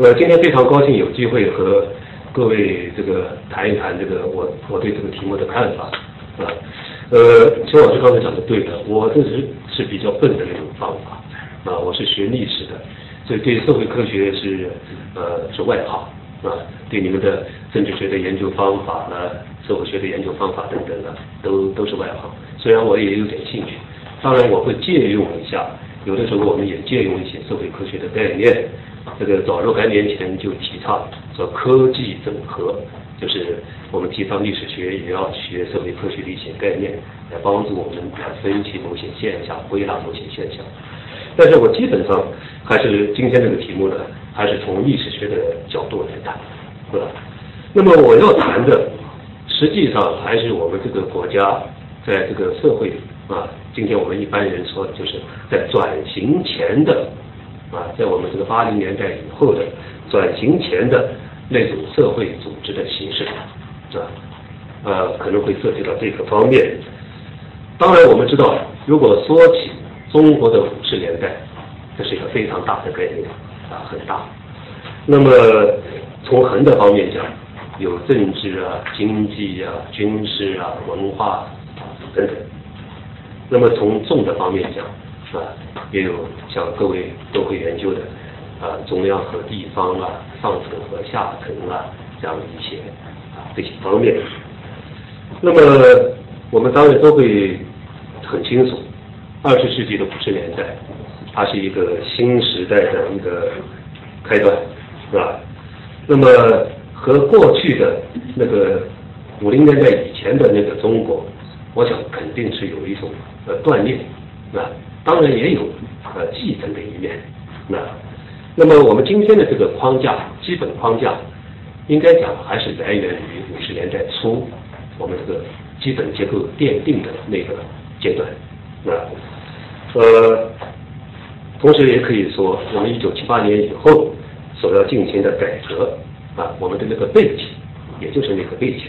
呃，今天非常高兴有机会和各位这个谈一谈这个我我对这个题目的看法啊。呃，邱老师刚才讲的对的，我这是是比较笨的那种方法啊，我是学历史的，所以对社会科学是呃是外行啊，对你们的政治学的研究方法呢，社会学的研究方法等等呢都都是外行。虽然我也有点兴趣，当然我会借用一下，有的时候我们也借用一些社会科学的概念。这个早若干年前就提倡说科技整合，就是我们提倡历史学也要学社会科学的一些概念，来帮助我们来分析某些现象、归纳某些现象。但是我基本上还是今天这个题目呢，还是从历史学的角度来谈，是吧？那么我要谈的，实际上还是我们这个国家在这个社会啊，今天我们一般人说就是在转型前的。啊，在我们这个八零年代以后的转型前的那种社会组织的形式，啊？呃，可能会涉及到这个方面。当然，我们知道，如果说起中国的五十年代，这是一个非常大的概念啊，很大。那么从横的方面讲，有政治啊、经济啊、军事啊、文化啊等等。那么从纵的方面讲，啊，也有像各位都会研究的啊，中央和地方啊，上层和下层啊，这样的一些啊这些方面。那么我们当然都会很清楚，二十世纪的五十年代，它是一个新时代的一个开端，是吧？那么和过去的那个五零年代以前的那个中国，我想肯定是有一种呃断裂，啊。当然也有呃继承的一面，那那么我们今天的这个框架，基本框架，应该讲还是来源于五十年代初我们这个基本结构奠定的那个阶段，那呃，同时也可以说，我们一九七八年以后所要进行的改革啊，我们的那个背景，也就是那个背景。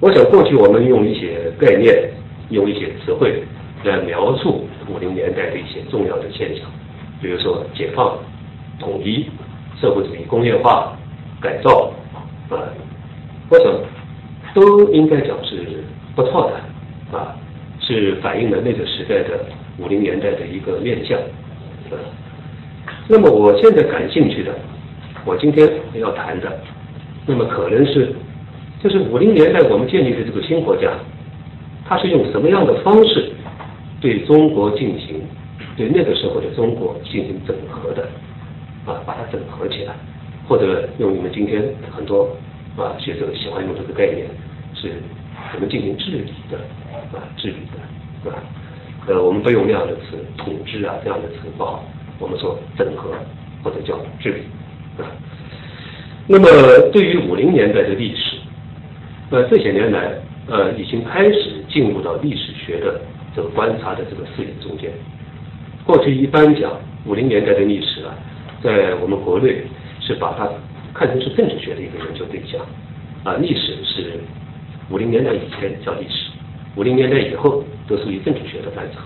我想过去我们用一些概念，用一些词汇。来描述五零年代的一些重要的现象，比如说解放、统一、社会主义工业化、改造，啊，我想都应该讲是不错的，啊，是反映了那个时代的五零年代的一个面相，啊。那么我现在感兴趣的，我今天要谈的，那么可能是就是五零年代我们建立的这个新国家，它是用什么样的方式？对中国进行，对那个时候的中国进行整合的，啊，把它整合起来，或者用你们今天很多啊学者喜欢用这个概念，是怎么进行治理的，啊，治理的，啊，呃，我们不用那样的词，统治啊这样的词不好，我们说整合或者叫治理，啊，那么对于五零年代的历史，呃，这些年来，呃，已经开始进入到历史学的。这个观察的这个视野中间，过去一般讲五零年代的历史啊，在我们国内是把它看成是政治学的一个研究对象啊，历史是五零年代以前叫历史，五零年代以后都属于政治学的范畴。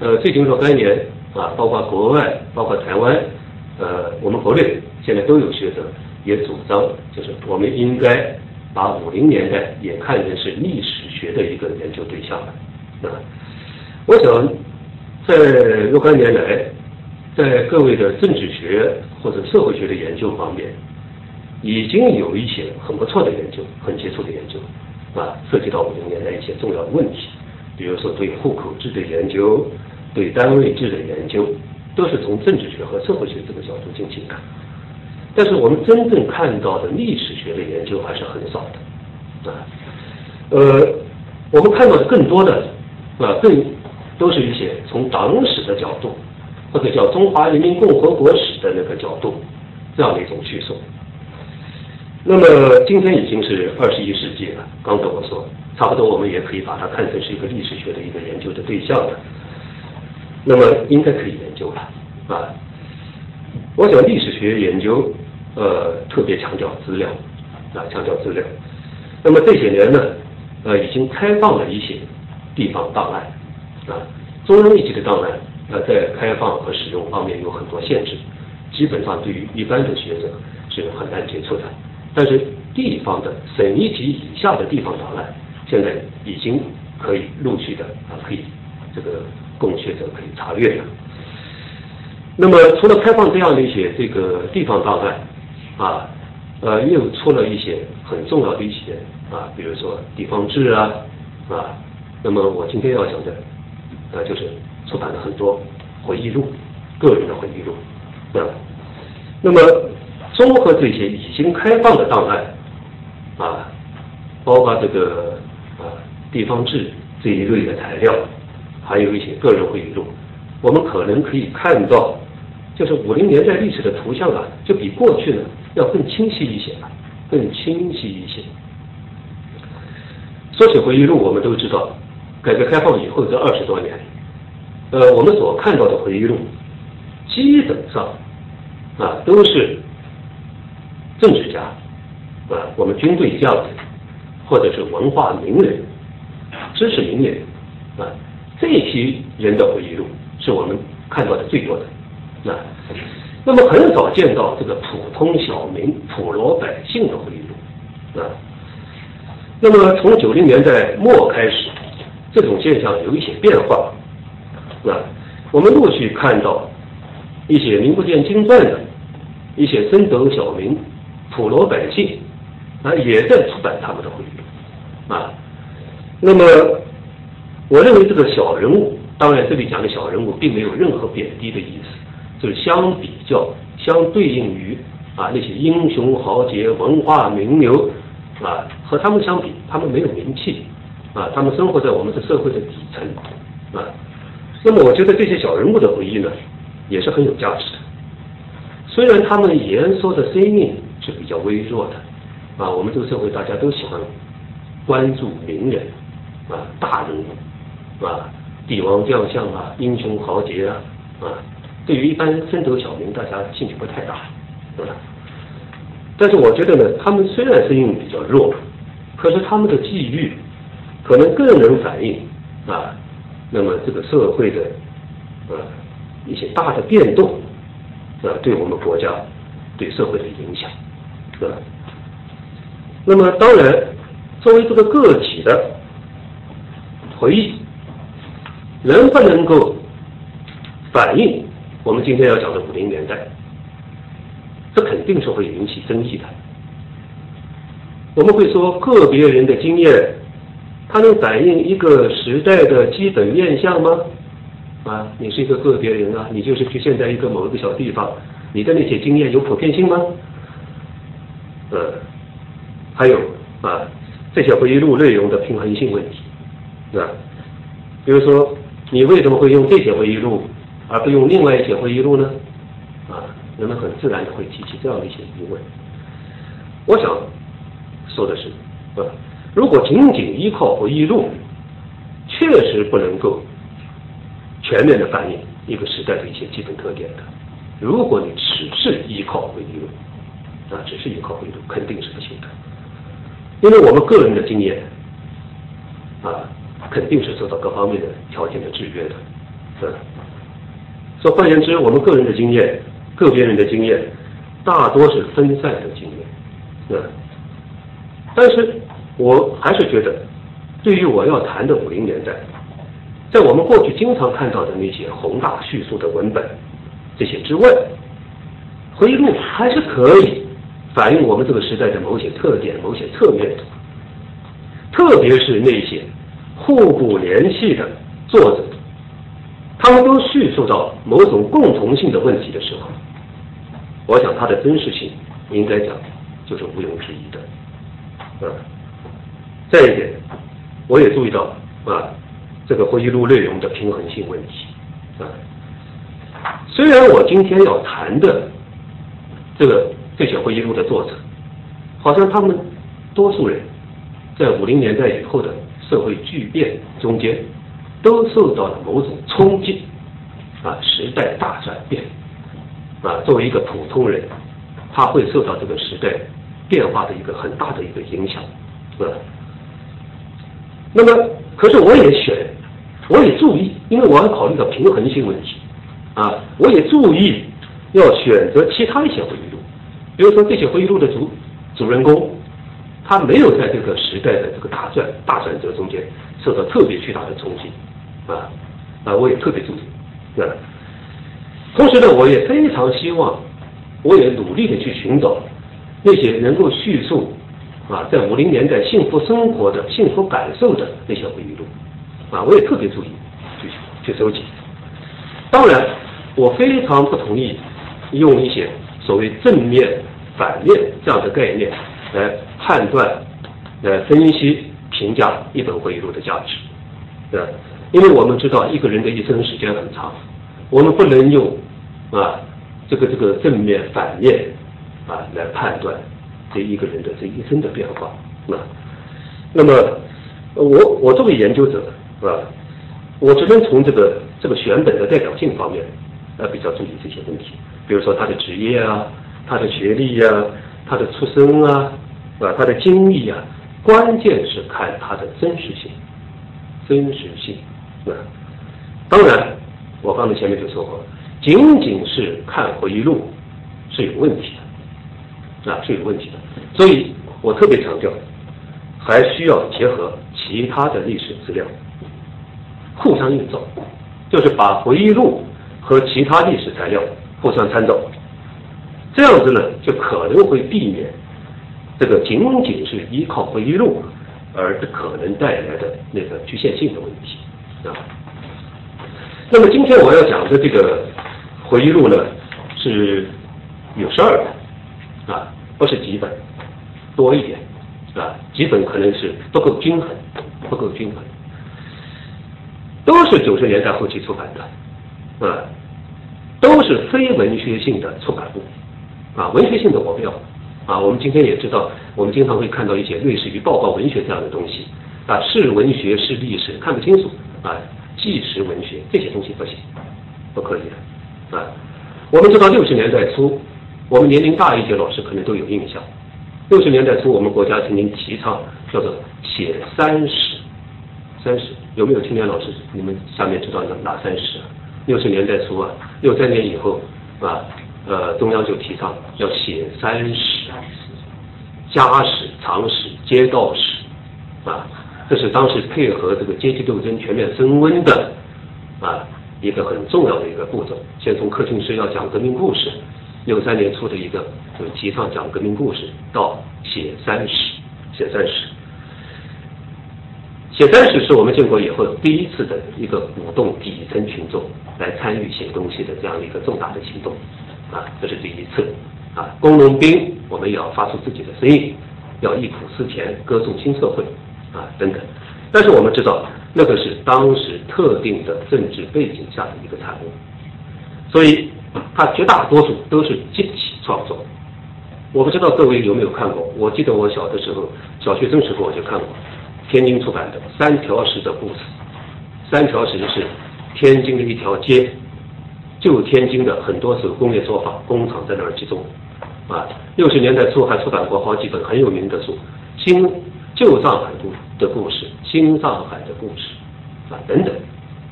呃，最近若干年啊，包括国外，包括台湾，呃，我们国内现在都有学者也主张，就是我们应该把五零年代也看成是历史学的一个研究对象了。啊，我想在若干年来，在各位的政治学或者社会学的研究方面，已经有一些很不错的研究、很杰出的研究，啊，涉及到五零年代一些重要的问题，比如说对户口制的研究、对单位制的研究，都是从政治学和社会学这个角度进行的。但是我们真正看到的历史学的研究还是很少的，啊，呃，我们看到的更多的。啊，更都是一些从党史的角度，或者叫中华人民共和国史的那个角度，这样的一种叙述。那么今天已经是二十一世纪了，刚才我说，差不多我们也可以把它看成是一个历史学的一个研究的对象了。那么应该可以研究了啊。我想历史学研究，呃，特别强调资料啊，强调资料。那么这些年呢，呃，已经开放了一些。地方档案啊，中央一级的档案，呃，在开放和使用方面有很多限制，基本上对于一般的学者是很难接触的。但是地方的省一级以下的地方档案，现在已经可以陆续的啊，可以这个供学者可以查阅了。那么除了开放这样的一些这个地方档案啊，呃，又出了一些很重要的一些啊，比如说地方志啊啊。那么我今天要讲的，呃，就是出版了很多回忆录，个人的回忆录，啊。那么综合这些已经开放的档案，啊，包括这个啊地方志这一类的材料，还有一些个人回忆录，我们可能可以看到，就是五零年代历史的图像啊，就比过去呢要更清晰一些，更清晰一些。说起回忆录，我们都知道。改革开放以后这二十多年，呃，我们所看到的回忆录，基本上啊都是政治家啊，我们军队将领，或者是文化名人、知识名人啊，这批人的回忆录是我们看到的最多的。那那么很少见到这个普通小民、普罗百姓的回忆录啊。那么从九零年代末开始。这种现象有一些变化，啊，我们陆续看到一些名不见经传的一些僧德小民、普罗百姓啊，也在出版他们的回忆录，啊，那么我认为这个小人物，当然这里讲的小人物并没有任何贬低的意思，就是相比较相对应于啊那些英雄豪杰、文化名流啊，和他们相比，他们没有名气。啊，他们生活在我们的社会的底层，啊，那么我觉得这些小人物的回忆呢，也是很有价值的。虽然他们言说的生命是比较微弱的，啊，我们这个社会大家都喜欢关注名人，啊，大人物，啊，帝王将相啊，英雄豪杰啊，啊，对于一般僧德小民，大家兴趣不太大，是吧？但是我觉得呢，他们虽然声音比较弱，可是他们的际遇。可能更能反映啊，那么这个社会的呃一些大的变动啊，对我们国家对社会的影响，是吧？那么当然，作为这个个体的回忆，能不能够反映我们今天要讲的五零年代，这肯定是会引起争议的。我们会说个别人的经验。它能反映一个时代的基本面相吗？啊，你是一个个别人啊，你就是局限在一个某一个小地方，你的那些经验有普遍性吗？呃，还有啊，这些回忆录内容的平衡性问题，啊，比如说你为什么会用这些回忆录，而不用另外一些回忆录呢？啊，人们很自然的会提起这样的一些疑问。我想说的是，啊。如果仅仅依靠回忆录，确实不能够全面的反映一个时代的一些基本特点的。如果你只是依靠回忆录，啊，只是依靠回忆录，肯定是不行的。因为我们个人的经验，啊，肯定是受到各方面的条件的制约的，是吧？说换言之，我们个人的经验，个别人的经验，大多是分散的经验，啊，但是。我还是觉得，对于我要谈的五零年代，在我们过去经常看到的那些宏大叙述的文本这些之外，回忆录还是可以反映我们这个时代的某些特点、某些侧面的。特别是那些互补联系的作者，他们都叙述到某种共同性的问题的时候，我想它的真实性应该讲就是毋庸置疑的，嗯。再一点，我也注意到啊，这个回忆录内容的平衡性问题啊。虽然我今天要谈的这个这些回忆录的作者，好像他们多数人在五零年代以后的社会巨变中间，都受到了某种冲击啊，时代大转变啊。作为一个普通人，他会受到这个时代变化的一个很大的一个影响是吧。那么，可是我也选，我也注意，因为我要考虑到平衡性问题，啊，我也注意要选择其他一些回忆录，比如说这些回忆录的主主人公，他没有在这个时代的这个大转大转折中间受到特别巨大的冲击，啊啊，我也特别注意，啊，同时呢，我也非常希望，我也努力的去寻找那些能够叙述啊，在五零年代幸福生活的幸福感受的那些回忆录，啊，我也特别注意去去收集。当然，我非常不同意用一些所谓正面、反面这样的概念来判断、来分析、评价一本回忆录的价值，对？因为我们知道一个人的一生时间很长，我们不能用啊这个这个正面、反面啊来判断这一个人的这一生的变化啊。那么，我我作为研究者是吧？我只能从这个这个选本的代表性方面，呃，比较注意这些问题，比如说他的职业啊，他的学历呀，他的出身啊，啊，他的经历啊，关键是看他的真实性，真实性，啊，当然，我刚才前面就说过，仅仅是看回忆录是有问题的，啊，是有问题的，所以我特别强调，还需要结合其他的历史资料。互相映照，就是把回忆录和其他历史材料互相参照，这样子呢，就可能会避免这个仅仅是依靠回忆录而可能带来的那个局限性的问题啊。那么今天我要讲的这个回忆录呢，是有十二本啊，不是几本，多一点啊，几本可能是不够均衡，不够均衡。都是九十年代后期出版的，啊，都是非文学性的出版物，啊，文学性的我不要，啊，我们今天也知道，我们经常会看到一些类似于报告文学这样的东西，啊，是文学是历史看不清楚，啊，纪实文学这些东西不行，不可以的，啊，我们知道六十年代初，我们年龄大一些老师可能都有印象，六十年代初我们国家曾经提倡叫做写三史。三十有没有青年老师？你们下面知道哪哪三十？六十年代初啊，六三年以后啊，呃，中央就提倡要写三史，家史、常史、街道史，啊，这是当时配合这个阶级斗争全面升温的啊一个很重要的一个步骤。先从柯俊师要讲革命故事，六三年初的一个就提倡讲革命故事，到写三史，写三史。写三史是我们建国以后第一次的一个鼓动底层群众来参与写东西的这样的一个重大的行动，啊，这是第一次，啊，工农兵我们也要发出自己的声音，要忆苦思甜，歌颂新社会，啊，等等。但是我们知道，那个是当时特定的政治背景下的一个产物，所以它绝大多数都是集体创作。我不知道各位有没有看过，我记得我小的时候，小学生时候我就看过。天津出版的《三条石的故事》，三条石是天津的一条街，旧天津的很多手工业作坊工厂在那儿集中。啊，六十年代初还出版过好几本很有名的书，《新旧上海故的故事》《新上海的故事》啊等等。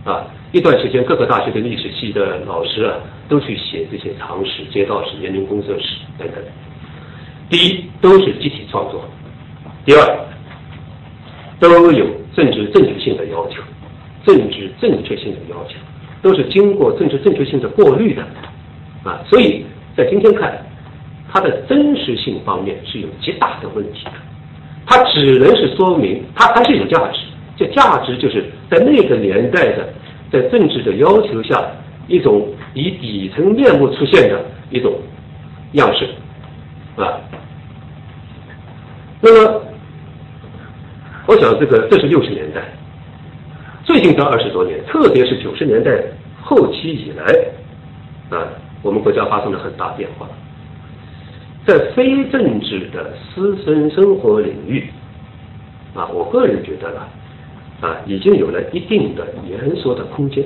啊，一段时间各个大学的历史系的老师啊，都去写这些常识、街道史、园林公社史等等。第一，都是集体创作；第二。都有政治正确性的要求，政治正确性的要求都是经过政治正确性的过滤的，啊，所以在今天看，它的真实性方面是有极大的问题的，它只能是说明它还是有价值，这价值就是在那个年代的，在政治的要求下一种以底层面目出现的一种样式，啊，那么。我想，这个这是六十年代，最近这二十多年，特别是九十年代后期以来，啊，我们国家发生了很大变化，在非政治的私生生活领域，啊，我个人觉得呢，啊已经有了一定的延缩的空间，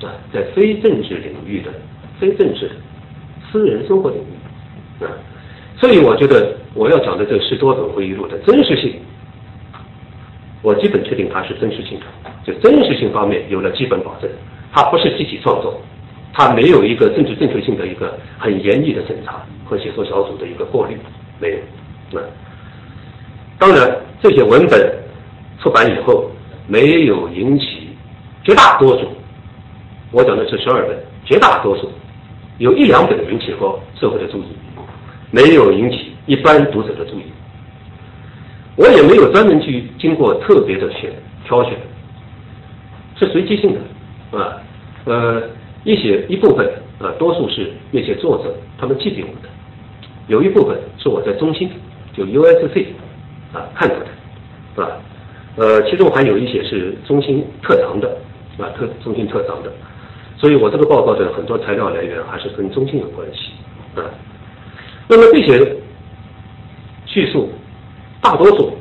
啊，在非政治领域的非政治的私人生活领域，啊，所以我觉得我要讲的这十多本回忆录的真实性。我基本确定它是真实性的，就真实性方面有了基本保证，它不是集体创作，它没有一个政治正确性的一个很严厉的审查和写作小组的一个过滤，没有。啊当然，这些文本出版以后没有引起绝大多数，我讲的是十二本，绝大多数有一两本引起过社会的注意，没有引起一般读者的注意。我也没有专门去经过特别的选挑选，是随机性的啊，呃，一些一部分啊，多数是那些作者他们寄给我的，有一部分是我在中心就 USC 啊看到的，是吧？呃，其中还有一些是中心特长的啊，特中心特长的，所以我这个报告的很多材料来源还是跟中心有关系啊。那么这些叙述。大多数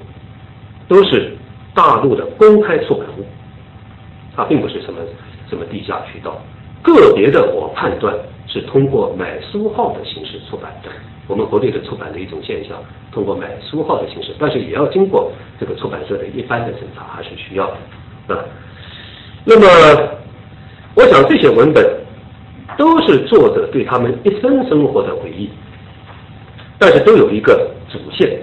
都是大陆的公开出版物，它并不是什么什么地下渠道。个别的我判断是通过买书号的形式出版的。我们国内的出版的一种现象，通过买书号的形式，但是也要经过这个出版社的一般的审查，还是需要的啊。那么，我想这些文本都是作者对他们一生生活的回忆，但是都有一个主线。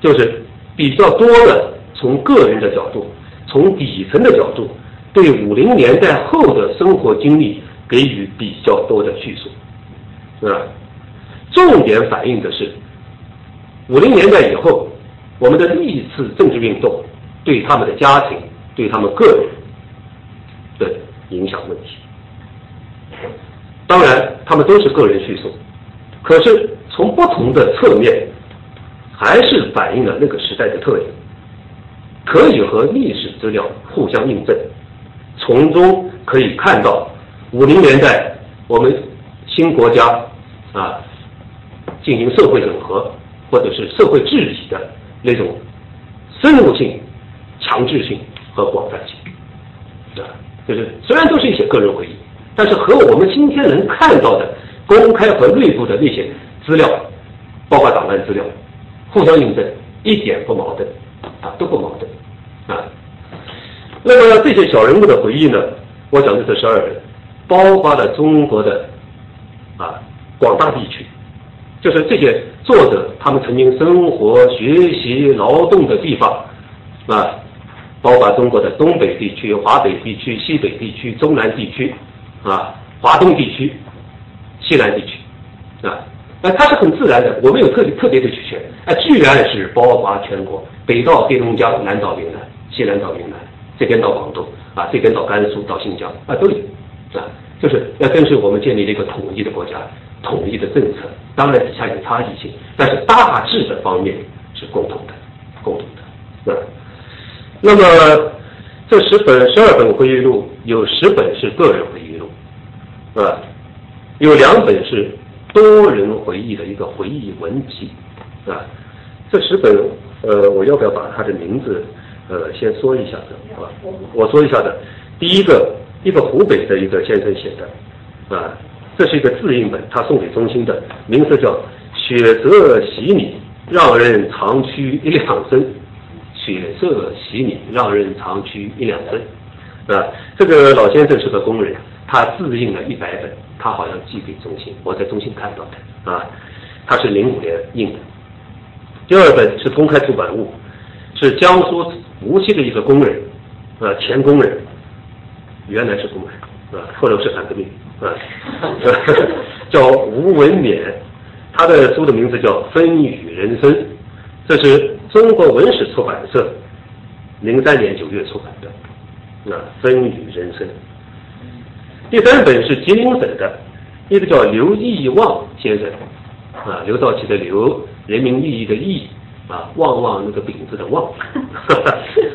就是比较多的从个人的角度，从底层的角度，对五零年代后的生活经历给予比较多的叙述，是吧，重点反映的是五零年代以后我们的历次政治运动对他们的家庭、对他们个人的影响问题。当然，他们都是个人叙述，可是从不同的侧面。还是反映了那个时代的特点，可以和历史资料互相印证，从中可以看到五零年代我们新国家啊进行社会整合或者是社会治理的那种深入性、强制性和广泛性，啊，就是虽然都是一些个人回忆，但是和我们今天能看到的公开和内部的那些资料，包括档案资料。互相印证，一点不矛盾，啊，都不矛盾，啊。那么这些小人物的回忆呢？我讲的这十二人，包括了中国的啊广大地区，就是这些作者他们曾经生活、学习、劳动的地方，啊，包括中国的东北地区、华北地区、西北地区、中南地区，啊，华东地区、西南地区，啊。那它是很自然的，我没有特特别的去选，啊，居然是包括全国，北到黑龙江，南到云南，西南到云南，这边到广东，啊，这边到甘肃，到新疆，啊，都有，啊，就是要跟随我们建立了一个统一的国家，统一的政策，当然底下有差异性，但是大致的方面是共同的，共同的，啊，那么这十本十二本回忆录，有十本是个人回忆录，啊，有两本是。多人回忆的一个回忆文集，啊，这十本，呃，我要不要把它的名字，呃，先说一下子啊？我说一下的，第一个，一个湖北的一个先生写的，啊，这是一个自印本，他送给中心的，名字叫“雪泽洗你，让人长驱一两身”，雪色洗你，让人长驱一两身，啊，这个老先生是个工人。他自印了一百本，他好像寄给中心，我在中心看到的啊，他是零五年印的。第二本是公开出版物，是江苏无锡的一个工人，啊，前工人，原来是工人，啊，后来是反革命，啊，叫吴文勉，他的书的名字叫《风雨人生》，这是中国文史出版社零三年九月出版的，啊，《风雨人生》。第三本是吉林省的，一个叫刘义旺先生，啊，刘少奇的刘，人民利益的义，啊，旺旺那个饼子的旺，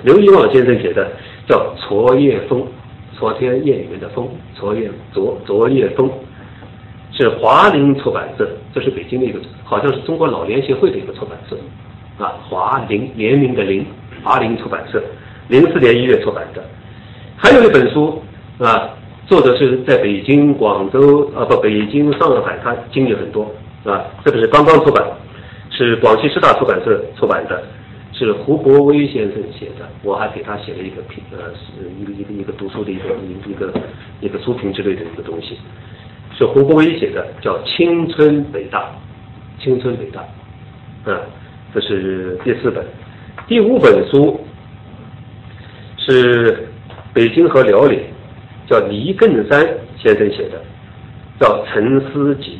刘义旺先生写的叫《昨夜风》，昨天夜里面的风，昨夜昨昨夜风，是华林出版社，这是北京的一个，好像是中国老年协会的一个出版社，啊，华林联名的林，华林出版社，零四年一月出版的，还有一本书，啊。作者是在北京、广州啊，不，北京、上海，他经历很多，啊，这个是刚刚出版，是广西师大出版社出版的，是胡博威先生写的，我还给他写了一个评，呃，是一个一个一个读书的一个一个一个一个书评之类的一个东西，是胡国威写的，叫《青春北大》，青春北大，啊，这是第四本。第五本书是北京和辽宁叫倪更山先生写的，叫《陈思集》，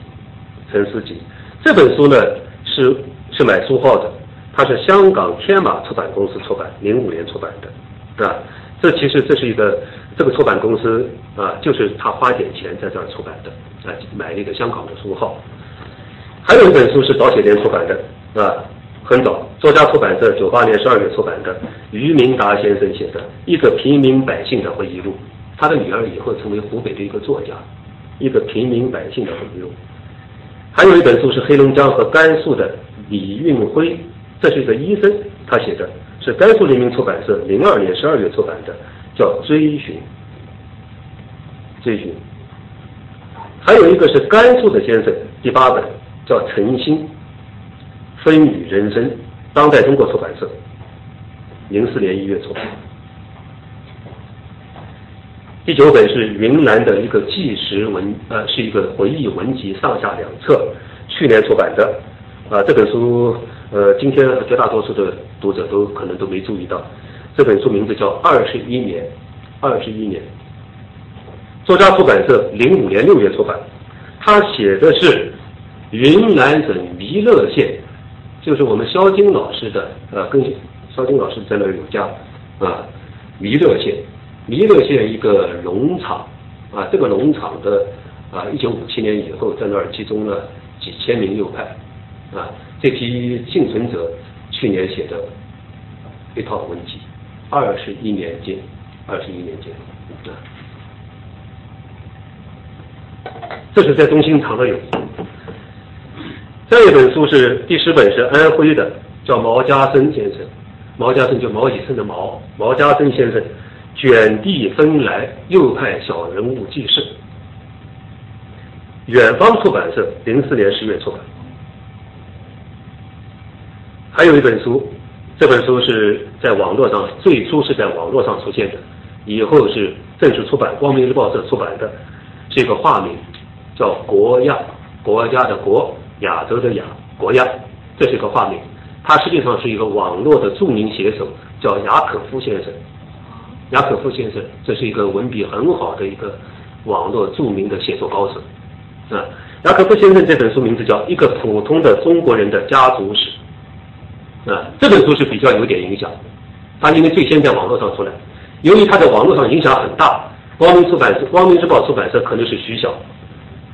陈思集。这本书呢是是买书号的，它是香港天马出版公司出版，零五年出版的，啊，这其实这是一个这个出版公司啊，就是他花点钱在这儿出版的，啊，买了一个香港的书号。还有一本书是早些年出版的，啊。很早，作家出版社九八年十二月出版的余明达先生写的一个平民百姓的回忆录，他的女儿以后成为湖北的一个作家，一个平民百姓的回忆录。还有一本书是黑龙江和甘肃的李运辉，这是一个医生，他写的是甘肃人民出版社零二年十二月出版的，叫《追寻》。追寻。还有一个是甘肃的先生，第八本叫《诚心》。风雨人生，当代中国出版社，零四年一月出版。第九本是云南的一个纪实文，呃，是一个回忆文集，上下两册，去年出版的。啊，这本书，呃，今天绝大多数的读者都可能都没注意到，这本书名字叫《二十一年》，二十一年。作家出版社零五年六月出版，他写的是云南省弥勒县。就是我们肖金老师的，呃，跟肖金老师在那儿有家，啊，弥勒县，弥勒县一个农场，啊，这个农场的，啊，一九五七年以后在那儿集中了几千名右派，啊，这批幸存者去年写的一套文集，二十一年间，二十一年间，啊，这是在中心藏的有。这一本书是第十本，是安徽的，叫毛家生先生。毛家生就毛以琛的毛，毛家生先生卷地分来右派小人物记事。远方出版社零四年十月出版。还有一本书，这本书是在网络上，最初是在网络上出现的，以后是正式出版，光明日报社出版的，是一个化名，叫国亚，国家的国。亚洲的亚国亚，这是一个化名，他实际上是一个网络的著名写手，叫雅可夫先生。雅可夫先生，这是一个文笔很好的一个网络著名的写作高手。啊，雅可夫先生这本书名字叫《一个普通的中国人的家族史》。啊，这本书是比较有点影响，他因为最先在网络上出来，由于他在网络上影响很大，光明出版社、光明日报出版社可能是徐晓。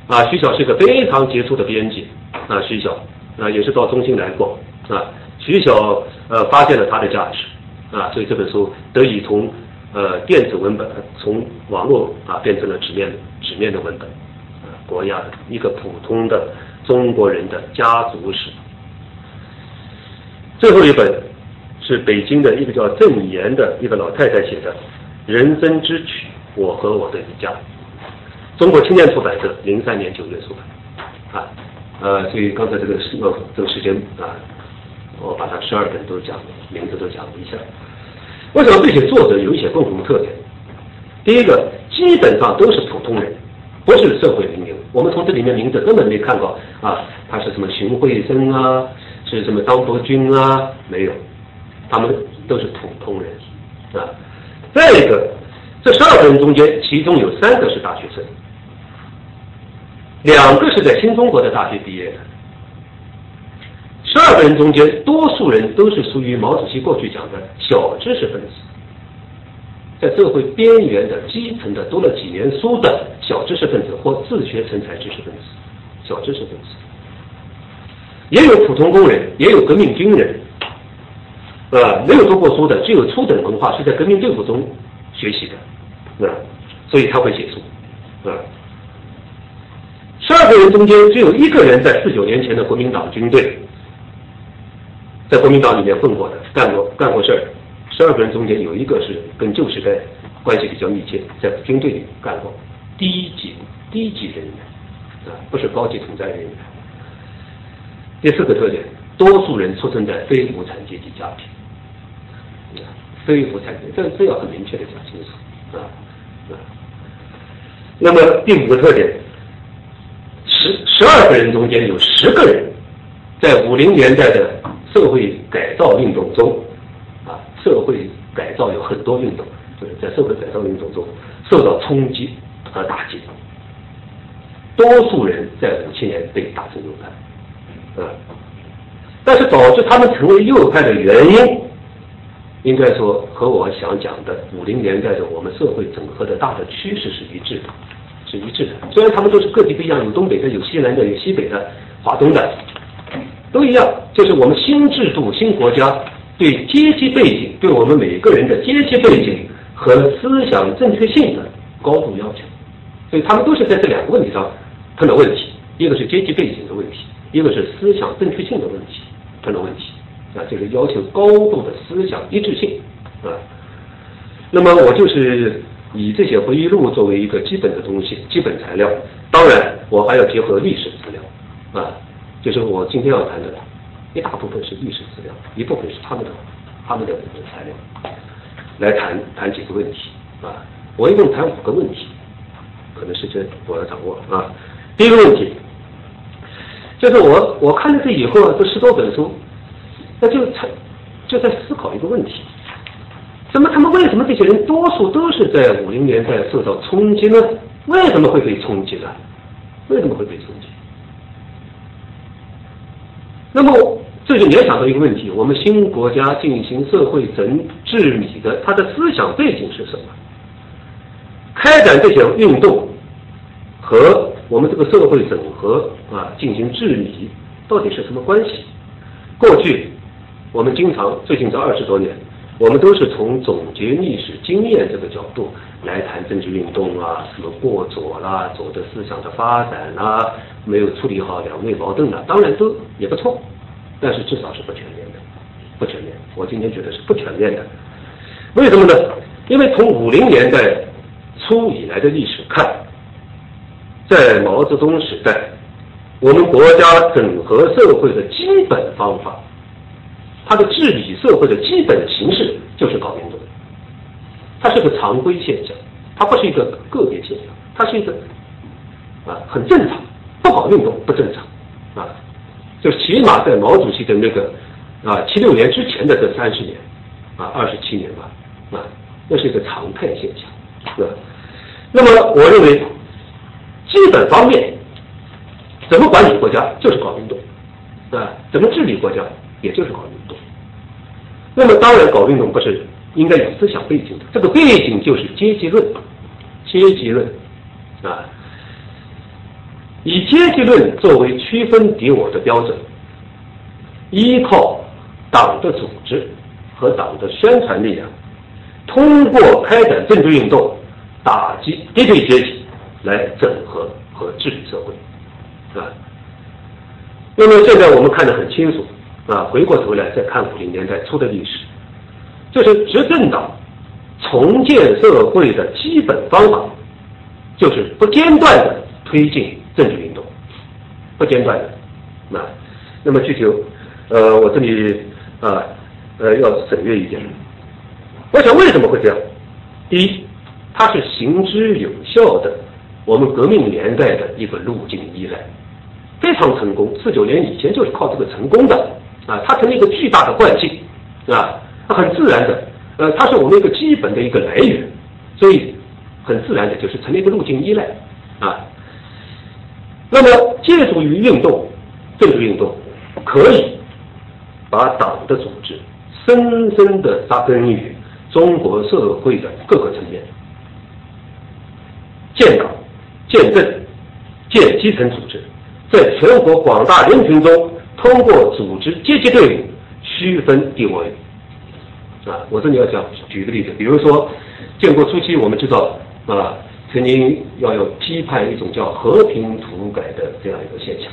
啊，徐晓是个非常杰出的编辑。啊，徐晓啊，也是到中心来过啊。徐晓呃发现了它的价值啊，所以这本书得以从呃电子文本从网络啊变成了纸面纸面的文本。国亚的一个普通的中国人的家族史。最后一本是北京的一个叫郑岩的一个老太太写的《人生之曲：我和我的一家》，中国青年出版社零三年九月出版啊。呃，所以刚才这个时呃这个时间啊，我把它十二本都讲名字都讲了一下。为什么这些作者有一些共同特点？第一个，基本上都是普通人，不是社会名流。我们从这里面名字根本没看过啊，他是什么荀慧生啊，是什么张伯钧啊，没有，他们都是普通人啊。再一个，这十二个人中间，其中有三个是大学生。两个是在新中国的大学毕业的，十二个人中间，多数人都是属于毛主席过去讲的小知识分子，在社会边缘的基层的读了几年书的小知识分子或自学成才知识分子，小知识分子，也有普通工人，也有革命军人，呃，没有读过书的，只有初等文化，是在革命队伍中学习的，啊，所以他会写书，啊。十二个人中间只有一个人在四九年前的国民党军队，在国民党里面混过的，干过干过事儿。十二个人中间有一个是跟旧时代关系比较密切，在军队里干过低级低级人员啊，不是高级统战人员。第四个特点，多数人出生在非无产阶级家庭，非无产阶级，这这要很明确的讲清楚啊啊。那么第五个特点。十十二个人中间有十个人，在五零年代的社会改造运动中，社会改造有很多运动，就是在社会改造运动中受到冲击和打击。多数人在五七年被打成右派，啊，但是导致他们成为右派的原因，应该说和我想讲的五零年代的我们社会整合的大的趋势是一致的，是一致的。虽然他们都是个体不一样，有东北的，有西南的，有西北的，华东的，都一样，就是我们新制度、新国家对阶级背景、对我们每个人的阶级背景和思想正确性的高度要求，所以他们都是在这两个问题上。碰到问题，一个是阶级背景的问题，一个是思想正确性的问题，碰到问题啊，就是要求高度的思想一致性啊。那么我就是以这些回忆录作为一个基本的东西、基本材料，当然我还要结合历史资料啊，就是我今天要谈的，一大部分是历史资料，一部分是他们的他们的材料，来谈谈几个问题啊。我一共谈五个问题，可能时间我要掌握啊。第一个问题，就是我我看了这以后啊，这十多本书，那就才就在思考一个问题：，怎么他们为什么这些人多数都是在五零年代受到冲击呢？为什么会被冲击呢？为什么会被冲击？那么这就联想到一个问题：，我们新国家进行社会整治理的，它的思想背景是什么？开展这些运动和。我们这个社会整合啊，进行治理，到底是什么关系？过去我们经常，最近这二十多年，我们都是从总结历史经验这个角度来谈政治运动啊，什么过左啦，左的思想的发展啦，没有处理好两内矛盾啦，当然都也不错，但是至少是不全面的，不全面。我今天觉得是不全面的，为什么呢？因为从五零年代初以来的历史看。在毛泽东时代，我们国家整合社会的基本方法，它的治理社会的基本形式就是搞运动，它是个常规现象，它不是一个个别现象，它是一个啊很正常，不搞运动不正常啊，就起码在毛主席的那个啊七六年之前的这三十年啊二十七年吧啊，那是一个常态现象，是吧？那么我认为。基本方面，怎么管理国家就是搞运动，啊，怎么治理国家也就是搞运动。那么当然搞运动不是应该有思想背景的，这个背景就是阶级论，阶级论，啊，以阶级论作为区分敌我的标准，依靠党的组织和党的宣传力量，通过开展政治运动，打击敌对阶级。来整合和治理社会，啊，那么现在我们看得很清楚，啊，回过头来再看五零年代初的历史，就是执政党重建社会的基本方法，就是不间断的推进政治运动，不间断的，啊，那么具体，呃，我这里啊，呃，要省略一点，我想为什么会这样？第一，它是行之有效的。我们革命年代的一个路径依赖非常成功，四九年以前就是靠这个成功的啊，它成了一个巨大的惯性啊，它很自然的，呃，它是我们一个基本的一个来源，所以很自然的就是成了一个路径依赖啊。那么借助于运动，政治运动可以把党的组织深深的扎根于中国社会的各个层面，建党。建政、建基层组织，在全国广大人群中，通过组织阶级队伍，区分地位。啊，我这里要讲，举个例子，比如说，建国初期，我们知道啊，曾经要有批判一种叫和平土改的这样一个现象，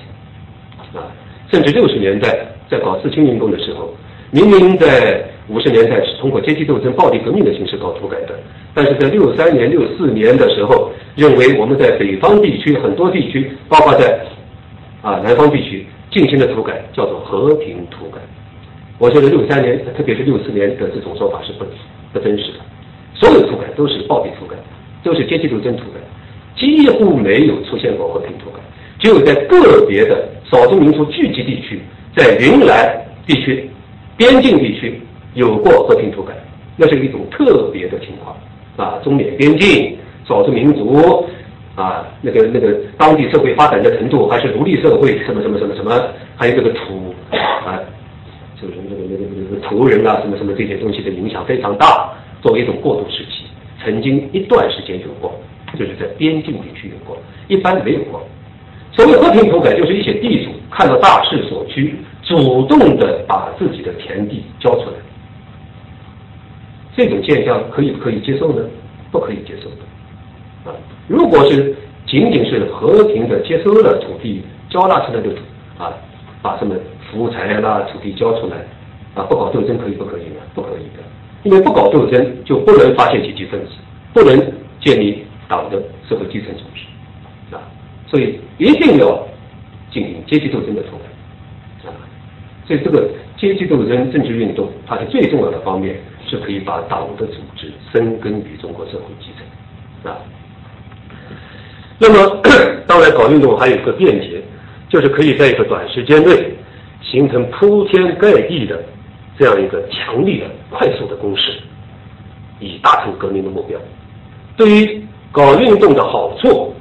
啊，甚至六十年代在搞四清运动的时候，明明在五十年代是通过阶级斗争、暴力革命的形式搞土改的。但是在六三年、六四年的时候，认为我们在北方地区很多地区，包括在啊南方地区进行的土改叫做和平土改。我觉得六三年，特别是六四年的这种说法是不不真实的。所有土改都是暴力土改，都是阶级斗争土改，几乎没有出现过和平土改。只有在个别的少数民族聚集地区，在云南地区、边境地区有过和平土改，那是一种特别的情况啊。中缅边境少数民族啊，那个那个当地社会发展的程度，还是奴隶社会，什么什么什么什么，还有这个土啊，就是那个那个那个土人啊，什么什么这些东西的影响非常大，作为一种过渡时期，曾经一段时间有过，就是在边境地区有过，一般没有过。所谓和平土改，就是一些地主看到大势所趋，主动的把自己的田地交出来。这种现象可以不可以接受呢？不可以接受的。啊，如果是仅仅是和平的接收了土地交纳出来的土啊，把什么福财啦土地交出来啊，不搞斗争可以不可以呢？不可以的，因为不搞斗争就不能发现阶级分子，不能建立党的社会基层组织。啊所以一定要进行阶级斗争的出来啊！所以这个阶级斗争政治运动，它的最重要的方面是可以把党的组织深根于中国社会基层啊。那么，当然搞运动还有一个便捷，就是可以在一个短时间内形成铺天盖地的这样一个强力的、快速的攻势，以达成革命的目标。对于搞运动的好处。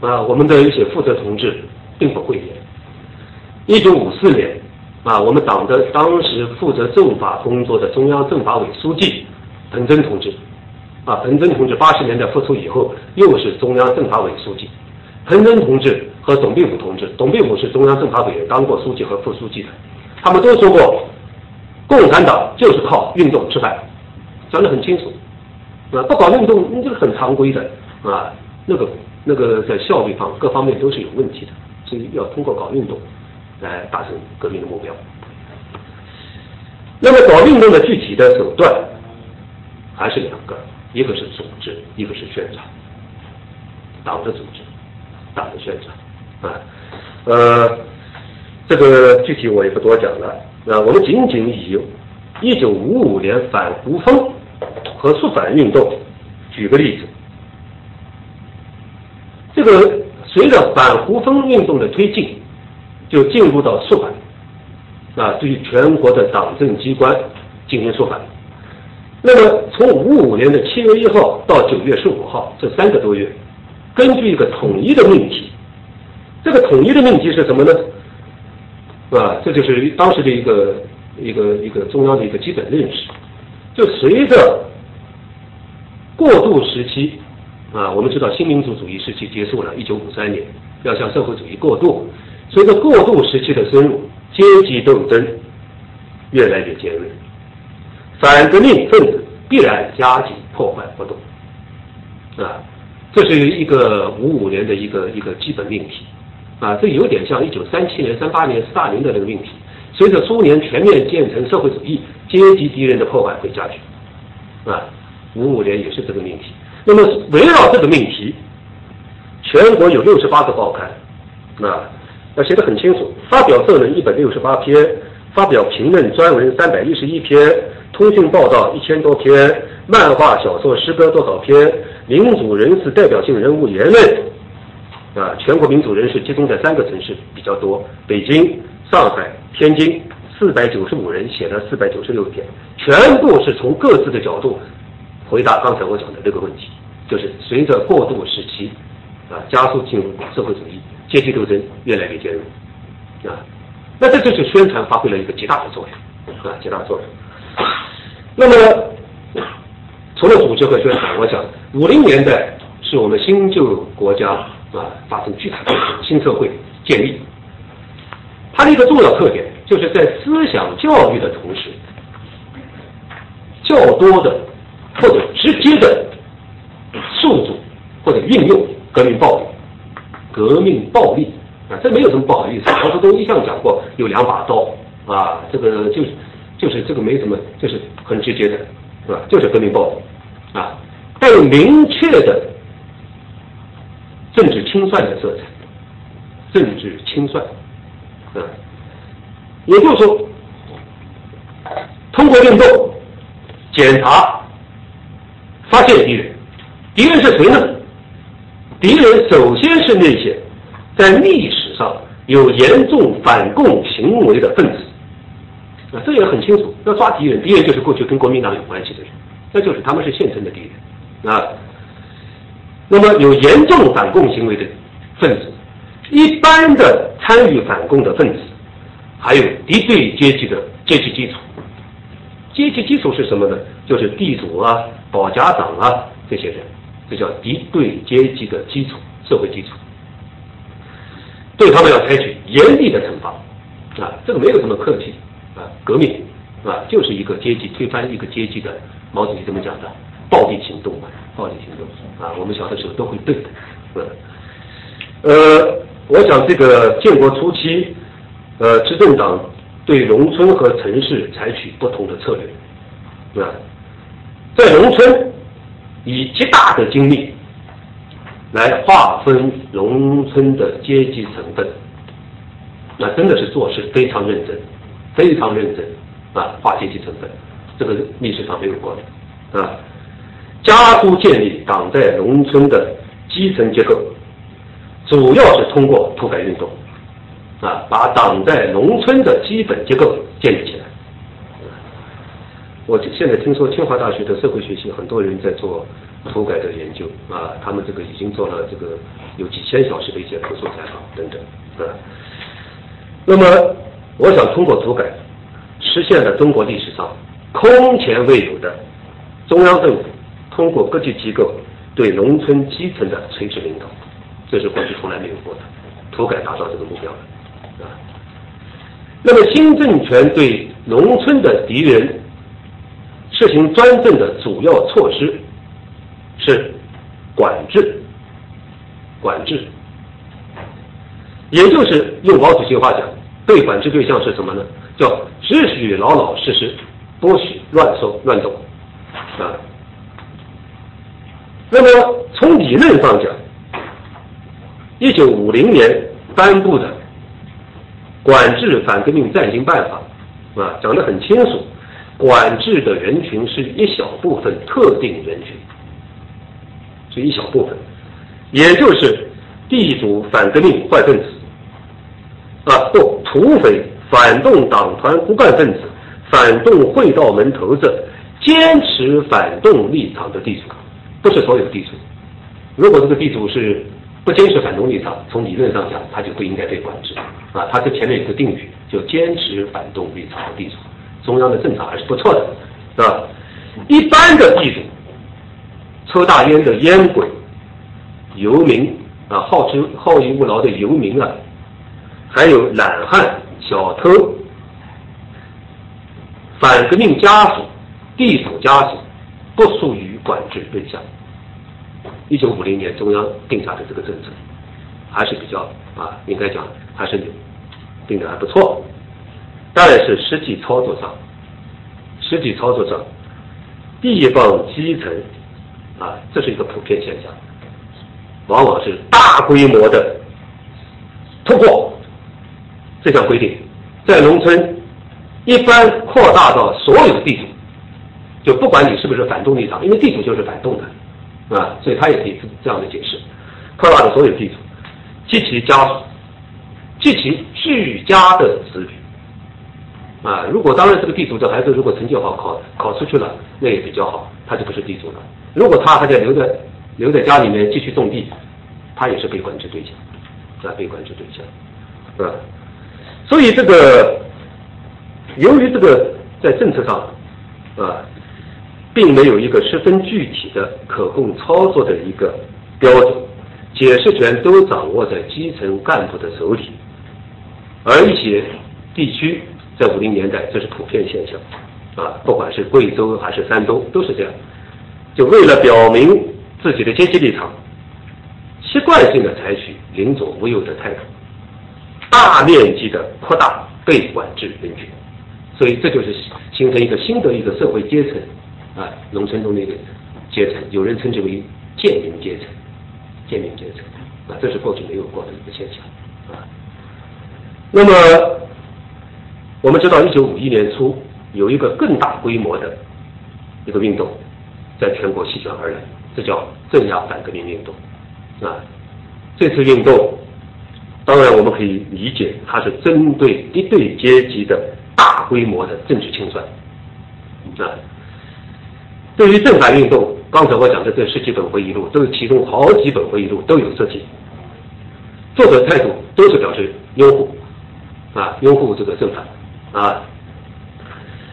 啊，我们的一些负责同志并不讳言。一九五四年，啊，我们党的当时负责政法工作的中央政法委书记彭真同志，啊，彭真同志八十年代复出以后，又是中央政法委书记。彭真同志和董必武同志，董必武是中央政法委员，当过书记和副书记的，他们都说过，共产党就是靠运动吃饭，讲得很清楚。啊，不搞运动，你这个很常规的，啊，那个。那个在效率方各方面都是有问题的，所以要通过搞运动来达成革命的目标。那么搞运动的具体的手段还是两个，一个是组织，一个是宣传。党的组织，党的宣传啊，呃，这个具体我也不多讲了。啊，我们仅仅以一九五五年反胡风和肃反运动举个例子。这个随着反胡风运动的推进，就进入到肃反，啊，对全国的党政机关进行肃反。那么从五五年的七月一号到九月十五号这三个多月，根据一个统一的命题，这个统一的命题是什么呢？啊，这就是当时的一个一个一个中央的一个基本认识，就随着过渡时期。啊，我们知道新民主主义时期结束了，一九五三年要向社会主义过渡。随着过渡时期的深入，阶级斗争越来越尖锐，反革命分子必然加紧破坏活动。啊，这是一个五五年的一个一个基本命题。啊，这有点像一九三七年、三八年斯大林的那个命题。随着苏联全面建成社会主义，阶级敌人的破坏会加剧。啊，五五年也是这个命题。那么围绕这个命题，全国有六十八个报刊，啊，那写的很清楚，发表社论一百六十八篇，发表评论专文三百一十一篇，通讯报道一千多篇，漫画小说诗歌多少篇，民主人士代表性人物言论，啊，全国民主人士集中在三个城市比较多，北京、上海、天津，四百九十五人写了四百九十六篇，全部是从各自的角度回答刚才我讲的这个问题。就是随着过渡时期，啊，加速进入社会主义，阶级斗争越来越尖锐，啊，那这就是宣传发挥了一个极大的作用，啊，极大的作用。那么，除了组织和宣传，我想五零年代是我们新旧国家啊发生巨大变革，新社会建立，它的一个重要特点就是在思想教育的同时，较多的或者直接的。诉诸或者运用革命暴力，革命暴力啊，这没有什么不好意思。毛泽东一向讲过有两把刀啊，这个就是就是这个没什么，就是很直接的，是吧？就是革命暴力啊，带有明确的政治清算的色彩，政治清算啊，也就是说，通过运动检查发现敌人。敌人是谁呢？敌人首先是那些在历史上有严重反共行为的分子，啊，这也很清楚。要抓敌人，敌人就是过去跟国民党有关系的人，那就是他们是现成的敌人啊。那么有严重反共行为的分子，一般的参与反共的分子，还有敌对阶级的阶级基础。阶级基础是什么呢？就是地主啊、保家长啊这些人，这叫敌对阶级的基础，社会基础。对他们要采取严厉的惩罚啊，这个没有什么客气啊，革命啊，就是一个阶级推翻一个阶级的，毛主席这么讲的，暴力行动嘛。暴力行动啊，我们小的时候都会对的，嗯，呃，我想这个建国初期，呃，执政党对农村和城市采取不同的策略，啊，在农村以极大的精力来划分农村的阶级成分，那真的是做事非常认真，非常认真啊，划阶级成分，这个历史上没有过的啊。加速建立党在农村的基层结构，主要是通过土改运动，啊，把党在农村的基本结构建立起来。我现在听说清华大学的社会学系很多人在做土改的研究，啊，他们这个已经做了这个有几千小时的一些口述采访等等，啊。那么，我想通过土改，实现了中国历史上空前未有的中央政府。通过各级机构对农村基层的垂直领导，这是过去从来没有过的。土改达到这个目标了啊。那么新政权对农村的敌人实行专政的主要措施是管制，管制，也就是用毛主席话讲，被管制对象是什么呢？叫只许老老实实，不许乱说乱动啊。那么从理论上讲，一九五零年颁布的《管制反革命暂行办法》啊，讲得很清楚，管制的人群是一小部分特定人群，是一小部分，也就是地主反革命坏分子啊，不土匪、反动党团骨干分子、反动会道门头子、坚持反动立场的地主。不是所有地主，如果这个地主是不坚持反动立场，从理论上讲，他就不应该被管制啊。他这前面有个定语，就坚持反动立场的地主，中央的政策还是不错的，是吧？一般的地主，抽大烟的烟鬼，游民啊，好吃好逸恶劳的游民啊，还有懒汉、小偷、反革命家属、地主家属，不属于。管制对象，一九五零年中央定下的这个政策，还是比较啊，应该讲还是定的还不错，但是实际操作上，实际操作上，地方基层啊，这是一个普遍现象，往往是大规模的突破这项规定，在农村一般扩大到所有的地主。就不管你是不是反动立场，因为地主就是反动的，啊，所以他也可以这这样的解释。扩大的所有地主，及其家属，及其俱家的子女，啊，如果当然这个地主的孩子如果成绩好，考考出去了，那也比较好，他就不是地主了。如果他还在留在留在家里面继续种地，他也是被管制对象，啊，被管制对象，啊，所以这个由于这个在政策上，啊。并没有一个十分具体的可供操作的一个标准，解释权都掌握在基层干部的手里，而一些地区在五零年代这是普遍现象，啊，不管是贵州还是山东都是这样，就为了表明自己的阶级立场，习惯性的采取零左无右的态度，大面积的扩大被管制人群，所以这就是形成一个新的一个社会阶层。啊，农村中的一个阶层，有人称之为贱民阶层，贱民阶层，啊，这是过去没有过的一个现象，啊。那么我们知道，一九五一年初有一个更大规模的一个运动在全国席卷而来，这叫镇压反革命运动，啊，这次运动当然我们可以理解，它是针对一对阶级的大规模的政治清算啊。对于正反运动，刚才我讲的这十几本回忆录，这是其中好几本回忆录都有涉及，作者态度都是表示拥护啊，拥护这个正反啊。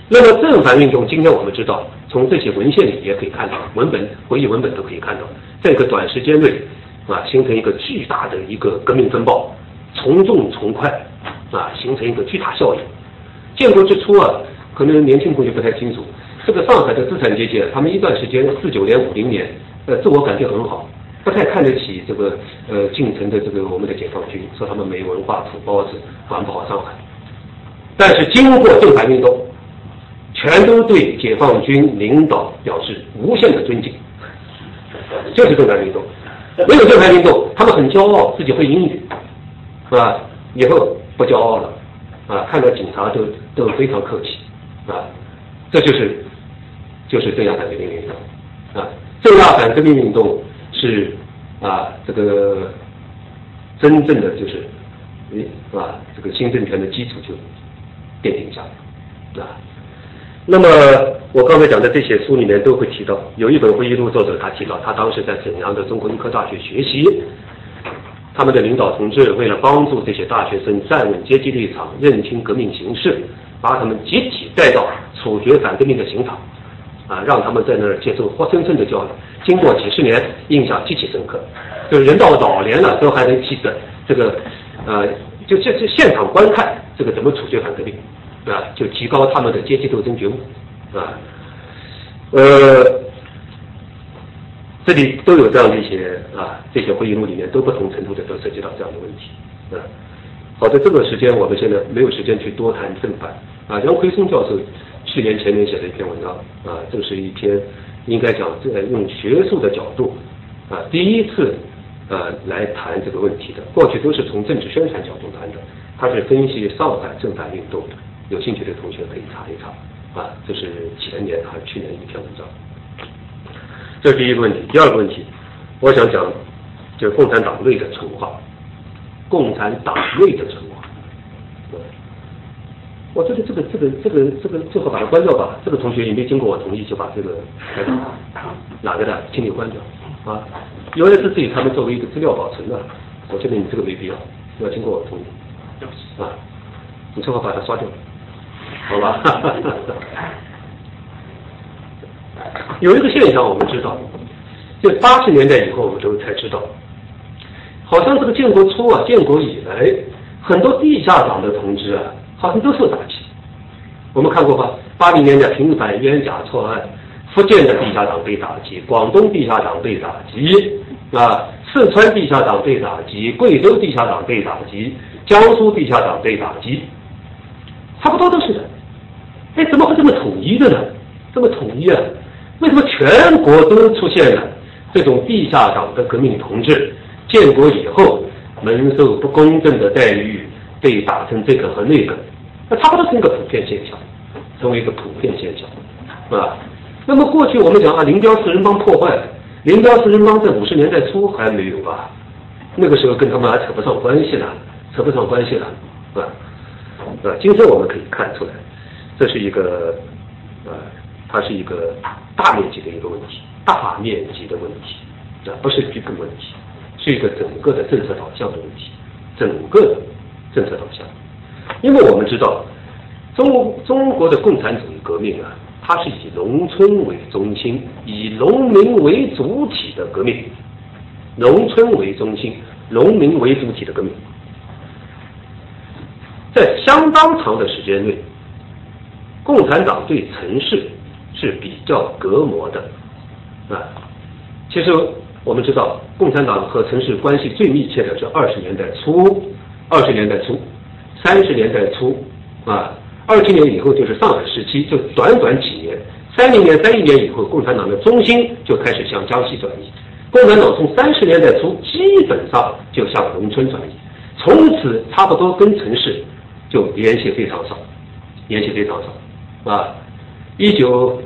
那么正反运动，今天我们知道，从这些文献里也可以看到，文本、回忆文本都可以看到，在一个短时间内啊，形成一个巨大的一个革命风暴，从重从快啊，形成一个巨大效应。建国之初啊，可能年轻同学不太清楚。这个上海的资产阶级，他们一段时间四九年、五零年，呃，自我感觉很好，不太看得起这个呃进城的这个我们的解放军，说他们没文化、土包子，管不好上海。但是经过正反运动，全都对解放军领导表示无限的尊敬，就是正反运动。没有正反运动，他们很骄傲自己会英语，是吧？以后不骄傲了，啊，看到警察都都非常客气，啊，这就是。就是镇压反革命运动啊，镇压反革命运动是啊，这个真正的就是啊，这个新政权的基础就奠定下来啊。那么我刚才讲的这些书里面都会提到，有一本回忆录作者他提到，他当时在沈阳的中国医科大学学习，他们的领导同志为了帮助这些大学生站稳阶级立场，认清革命形势，把他们集体带到处决反革命的刑场。啊，让他们在那儿接受活生生的教育，经过几十年，印象极其深刻。就是人到老年了，都还能记得这个，呃，就这这现场观看这个怎么处决反革命，啊，就提高他们的阶级斗争觉悟，啊，呃，这里都有这样的一些啊，这些回忆录里面都不同程度的都涉及到这样的问题，啊，好的，这个时间我们现在没有时间去多谈正反，啊，杨奎松教授。去年前年写的一篇文章啊，这是一篇应该讲这用学术的角度啊，第一次呃来谈这个问题的。过去都是从政治宣传角度谈的，他是分析上海正反运动的。有兴趣的同学可以查一查啊，这是前年还是去年一篇文章。这是第一个问题，第二个问题，我想讲就是共产党内的陈化，共产党内的陈化。我觉得这个这个这个这个最好把它关掉吧。这个同学也没经过我同意就把这个开掉，哪个的，请你关掉啊。原来是自己他们作为一个资料保存的，我觉得你这个没必要，要经过我同意啊。你最好把它刷掉，好吧？有一个现象我们知道，就八十年代以后我们都才知道，好像这个建国初啊，建国以来很多地下党的同志啊。好像都受打击，我们看过吧？八零年的平反冤假错案，福建的地下党被打击，广东地下党被打击，啊，四川地下党被打击，贵州地下党被打击，江苏地下党被打击，差不多都是的。哎，怎么会这么统一的呢？这么统一啊？为什么全国都出现了这种地下党的革命同志？建国以后，蒙受不公正的待遇。被打成这个和那个，那差不多是一个普遍现象，成为一个普遍现象，啊。那么过去我们讲啊，林彪四人帮破坏，林彪四人帮在五十年代初还没有吧？那个时候跟他们还扯不上关系呢，扯不上关系了，啊，啊。今天我们可以看出来，这是一个，呃，它是一个大面积的一个问题，大面积的问题，啊，不是局部问题，是一个整个的政策导向的问题，整个的。政策导向，因为我们知道，中中国的共产主义革命啊，它是以农村为中心、以农民为主体的革命，农村为中心、农民为主体的革命，在相当长的时间内，共产党对城市是比较隔膜的啊。其实我们知道，共产党和城市关系最密切的是二十年代初。二十年代初，三十年代初，啊，二七年以后就是上海时期，就短短几年，三零年、三一年以后，共产党的中心就开始向江西转移。共产党从三十年代初基本上就向农村转移，从此差不多跟城市就联系非常少，联系非常少，啊，一九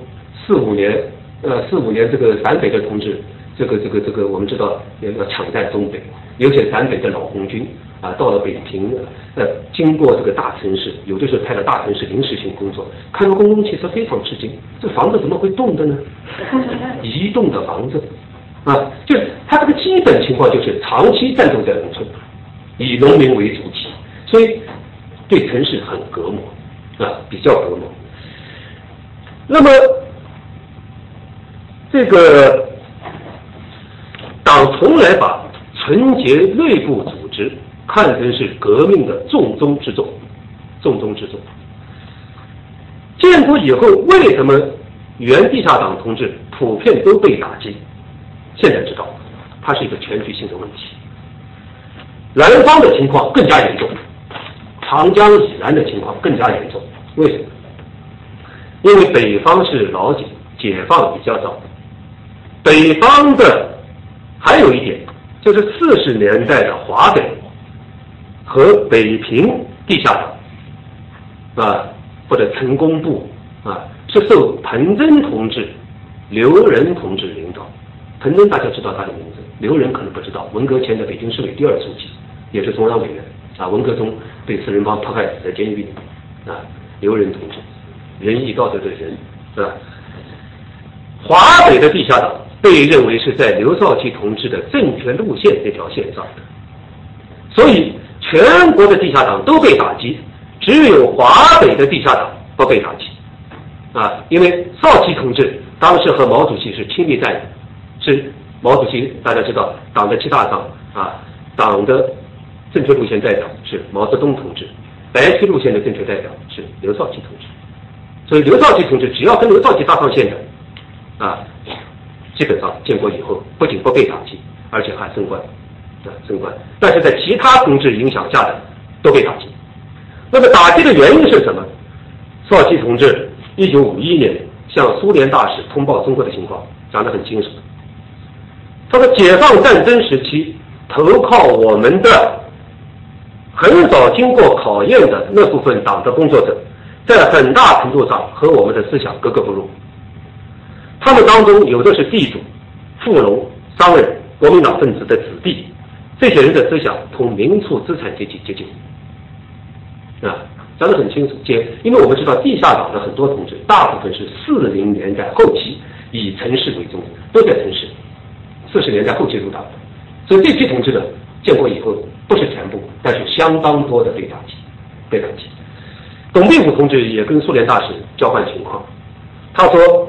四五年，呃，四五年这个陕北的同志，这个这个这个，我们知道要要抢占东北，有些陕北的老红军。啊，到了北平，呃，经过这个大城市，有的时候派到大城市临时性工作，看到公共汽车非常吃惊，这房子怎么会动的呢？移动的房子，啊，就是他这个基本情况就是长期战斗在农村，以农民为主体，所以对城市很隔膜，啊，比较隔膜。那么这个党从来把纯洁内部组织看成是革命的重中之重，重中之重。建国以后，为什么原地下党同志普遍都被打击？现在知道，它是一个全局性的问题。南方的情况更加严重，长江以南的情况更加严重。为什么？因为北方是老解，解放比较早。北方的还有一点，就是四十年代的华北和北平地下党啊，或者成功部啊，是受彭真同志、刘仁同志领导。彭真大家知道他的名字，刘仁可能不知道。文革前的北京市委第二书记，也是中央委员啊。文革中被四人帮迫害死在监狱里啊。刘仁同志，仁义道德的人是吧？华北的地下党。被认为是在刘少奇同志的政权路线这条线上的，所以全国的地下党都被打击，只有华北的地下党不被打击，啊，因为少奇同志当时和毛主席是亲密战友，是毛主席大家知道党的七大上啊，党的政权路线代表是毛泽东同志，白区路线的政权代表是刘少奇同志，所以刘少奇同志只要跟刘少奇搭上线的，啊。基本上建国以后，不仅不被打击，而且还升官，啊，升官。但是在其他同志影响下的，都被打击。那么打击的原因是什么？少奇同志一九五一年向苏联大使通报中国的情况，讲得很清楚。他说，解放战争时期投靠我们的很早经过考验的那部分党的工作者，在很大程度上和我们的思想格格不入。他们当中有的是地主、富农、商人、国民党分子的子弟，这些人的思想同民族资产阶级接近，啊，讲得很清楚。且因为我们知道地下党的很多同志，大部分是四零年代后期以城市为中心，都在城市，四十年代后期入党的，所以这批同志呢，建国以后不是全部，但是相当多的被打击，被打击。董必武同志也跟苏联大使交换情况，他说。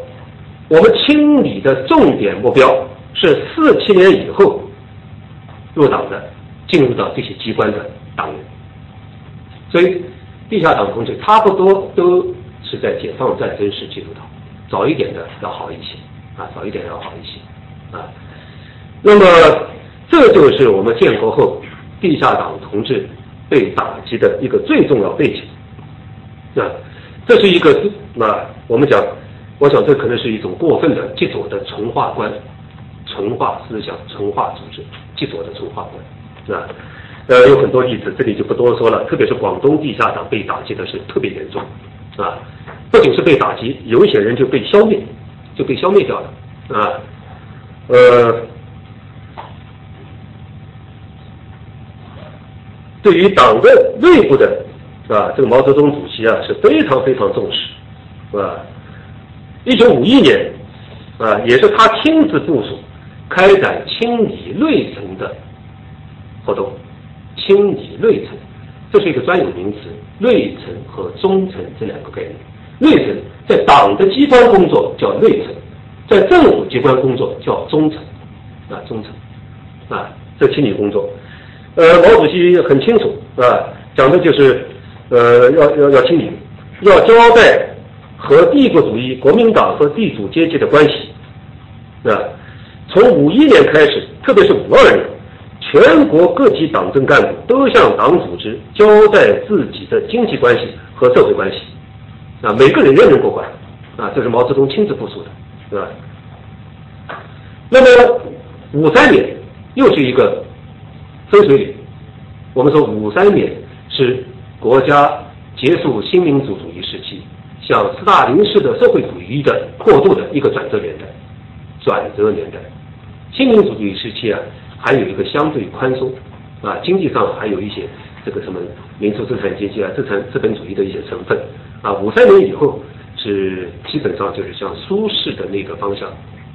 我们清理的重点目标是四七年以后入党的，进入到这些机关的党员。所以地下党同志差不多都是在解放战争时期入党，早一点的要好一些啊，早一点要好一些啊。那么这就是我们建国后地下党同志被打击的一个最重要背景啊。这是一个啊，我们讲。我想这可能是一种过分的极左的纯化观、纯化思想、纯化组织、极左的纯化观，是吧？呃，有很多例子，这里就不多说了。特别是广东地下党被打击的是特别严重，啊，不仅是被打击，有一些人就被消灭，就被消灭掉了，啊，呃，对于党的内部的，啊，这个毛泽东主席啊是非常非常重视，是吧？一九五一年，啊，也是他亲自部署开展清理内层的活动。清理内层，这是一个专有名词，内层和中层这两个概念。内层在党的机关工作叫内层，在政府机关工作叫中层，啊，中层，啊，这清理工作，呃，毛主席很清楚，啊，讲的就是，呃，要要要清理，要交代。和帝国主义、国民党和地主阶级的关系，啊，从五一年开始，特别是五二年，全国各级党政干部都向党组织交代自己的经济关系和社会关系，啊，每个人认真过关，啊，这是毛泽东亲自部署的，是吧？那么五三年又是一个分水岭，我们说五三年是国家结束新民主主义时期。向斯大林式的社会主义的过渡的一个转折年代，转折年代，新民主主义时期啊，还有一个相对宽松，啊，经济上还有一些这个什么民族资产阶级啊、资产资本主义的一些成分啊。五三年以后是基本上就是向苏式的那个方向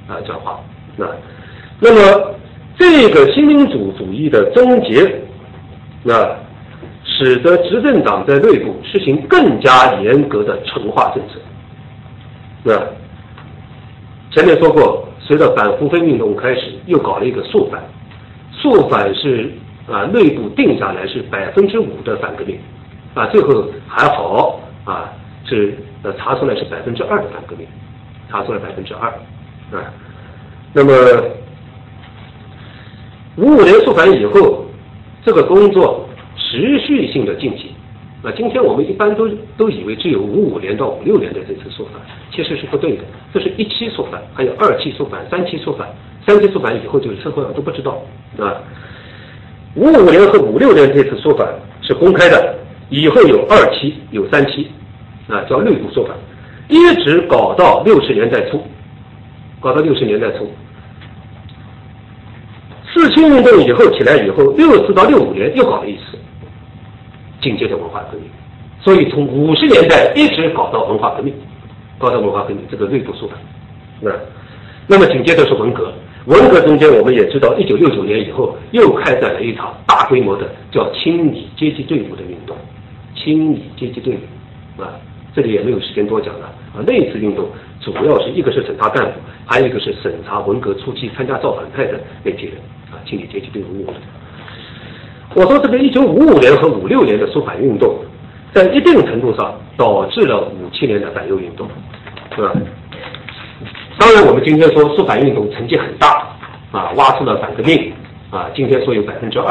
啊转化啊。那么这个新民主主义的终结，那使得执政党在内部实行更加严格的惩化政策。那前面说过，随着反胡分运动开始，又搞了一个肃反，肃反是啊内部定下来是百分之五的反革命，啊最后还好啊是呃查出来是百分之二的反革命，查出来百分之二啊，那么五五年肃反以后，这个工作持续性的进行。那今天我们一般都都以为只有五五年到五六年的这次说反，其实是不对的。这是一期说反，还有二期说反、三期说反，三期说反以后就是社会上都不知道啊。五五年和五六年这次说反是公开的，以后有二期、有三期，啊叫内部肃反，一直搞到六十年代初，搞到六十年代初。四清运动以后起来以后，六四到六五年又搞了一次。紧接着文化革命，所以从五十年代一直搞到文化革命，搞到文化革命这个内部肃反，那那么紧接着是文革，文革中间我们也知道，一九六九年以后又开展了一场大规模的叫清理阶级队伍的运动，清理阶级队伍。啊，这里也没有时间多讲了。啊。那一次运动主要是一个是审查干部，还有一个是审查文革初期参加造反派的那批人啊，清理阶级队伍。运动。我说这个一九五五年和五六年的肃反运动，在一定程度上导致了五七年的反右运动，是吧？当然，我们今天说肃反运动成绩很大，啊，挖出了反革命，啊，今天说有百分之二，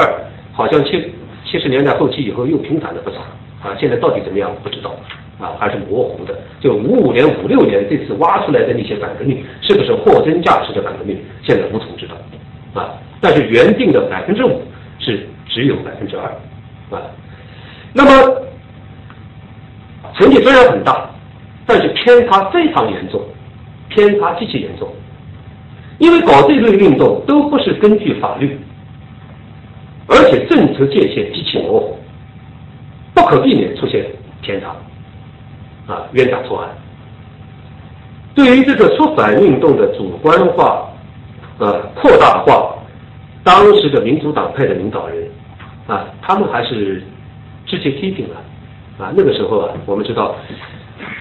好像七七十年代后期以后又平反了不少，啊，现在到底怎么样不知道，啊，还是模糊的。就五五年、五六年这次挖出来的那些反革命，是不是货真价实的反革命，现在无从知道，啊，但是原定的百分之五是。只有百分之二，啊，那么成绩虽然很大，但是偏差非常严重，偏差极其严重，因为搞这类运动都不是根据法律，而且政策界限极其模糊，不可避免出现偏差，啊，冤假错案。对于这个出反运动的主观化，呃，扩大化。当时的民主党派的领导人，啊，他们还是直接批评了，啊，那个时候啊，我们知道，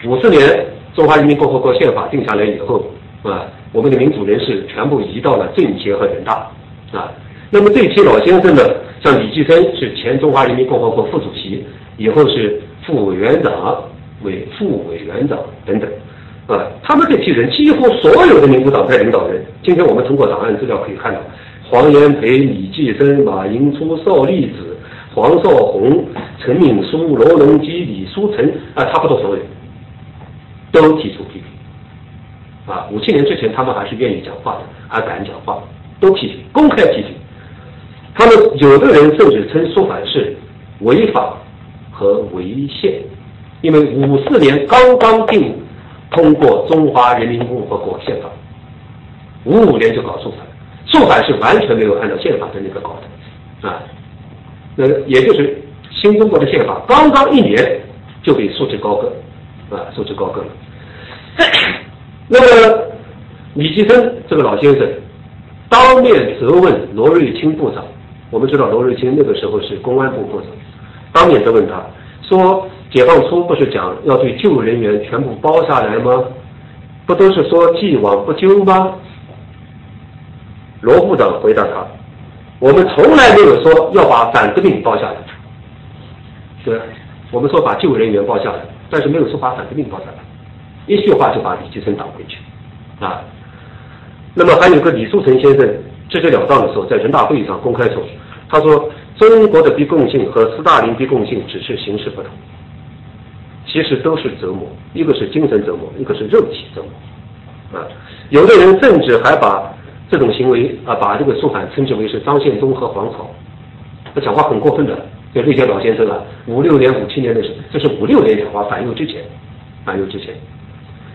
五四年中华人民共和国宪法定下来以后，啊，我们的民主人士全部移到了政协和人大，啊，那么这批老先生呢，像李济深是前中华人民共和国副主席，以后是副委员长、委副委员长等等，啊，他们这批人几乎所有的民主党派领导人，今天我们通过档案资料可以看到。黄炎培、李济深、马寅初、邵力子、黄绍竑、陈敏书、罗隆基、李书成啊，差不多所有人都提出批评啊。五七年之前，他们还是愿意讲话的，还敢讲话，都批评，公开批评。他们有的人甚至称肃反是违法和违宪，因为五四年刚刚定通过《中华人民共和国宪法》，五五年就搞肃反。肃反是完全没有按照宪法的那个搞的，啊，那也就是新中国的宪法刚刚一年就被束之高阁，啊，束之高阁了。那么李济深这个老先生当面责问罗瑞卿部长，我们知道罗瑞卿那个时候是公安部部长，当面责问他说：“解放初不是讲要对旧人员全部包下来吗？不都是说既往不咎吗？”罗部长回答他：“我们从来没有说要把反革命包下来，对，我们说把救人员包下来，但是没有说把反革命包下来。一句话就把李济深挡回去，啊。那么还有个李树成先生直截了当的时候，在人大会议上公开说，他说中国的逼供性和斯大林逼供性只是形式不同，其实都是折磨，一个是精神折磨，一个是肉体折磨，啊。有的人甚至还把。”这种行为啊，把这个肃反称之为是张献忠和黄巢，他讲话很过分的。就这些老先生啊，五六年、五七年的时候，这是五六年讲话反右之前，反右之前，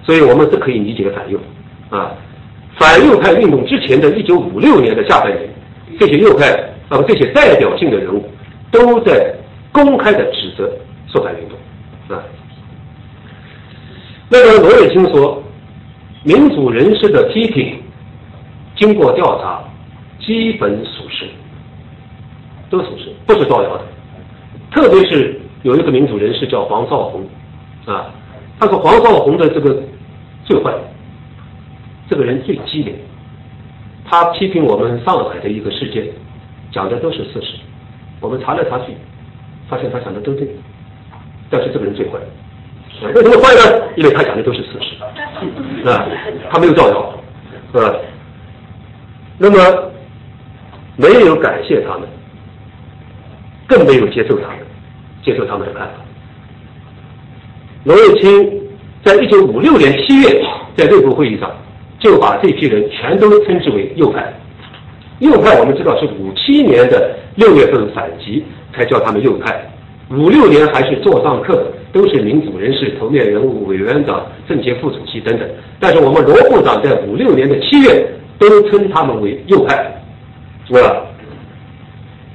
所以我们是可以理解反右啊。反右派运动之前的一九五六年的下半年，这些右派啊这些代表性的人物都在公开的指责肃反运动啊。那个罗瑞卿说，民主人士的批评经过调查基本属实，都属实，不是造谣的。特别是有一个民主人士叫黄少红啊，他说黄少红的这个最坏，这个人最机灵。他批评我们上海的一个事件，讲的都是事实。我们查来查去，发现他讲的都对，但是这个人最坏。为什么坏呢？因为他讲的都是事实，啊，他没有造谣，是吧？那么没有感谢他们，更没有接受他们，接受他们的看法。罗瑞卿在一九五六年七月在内部会议上。就把这批人全都称之为右派。右派我们知道是五七年的六月份反击才叫他们右派，五六年还是座上客，都是民主人士、头面人物、委员长、政协副主席等等。但是我们罗部长在五六年的七月都称他们为右派，是吧？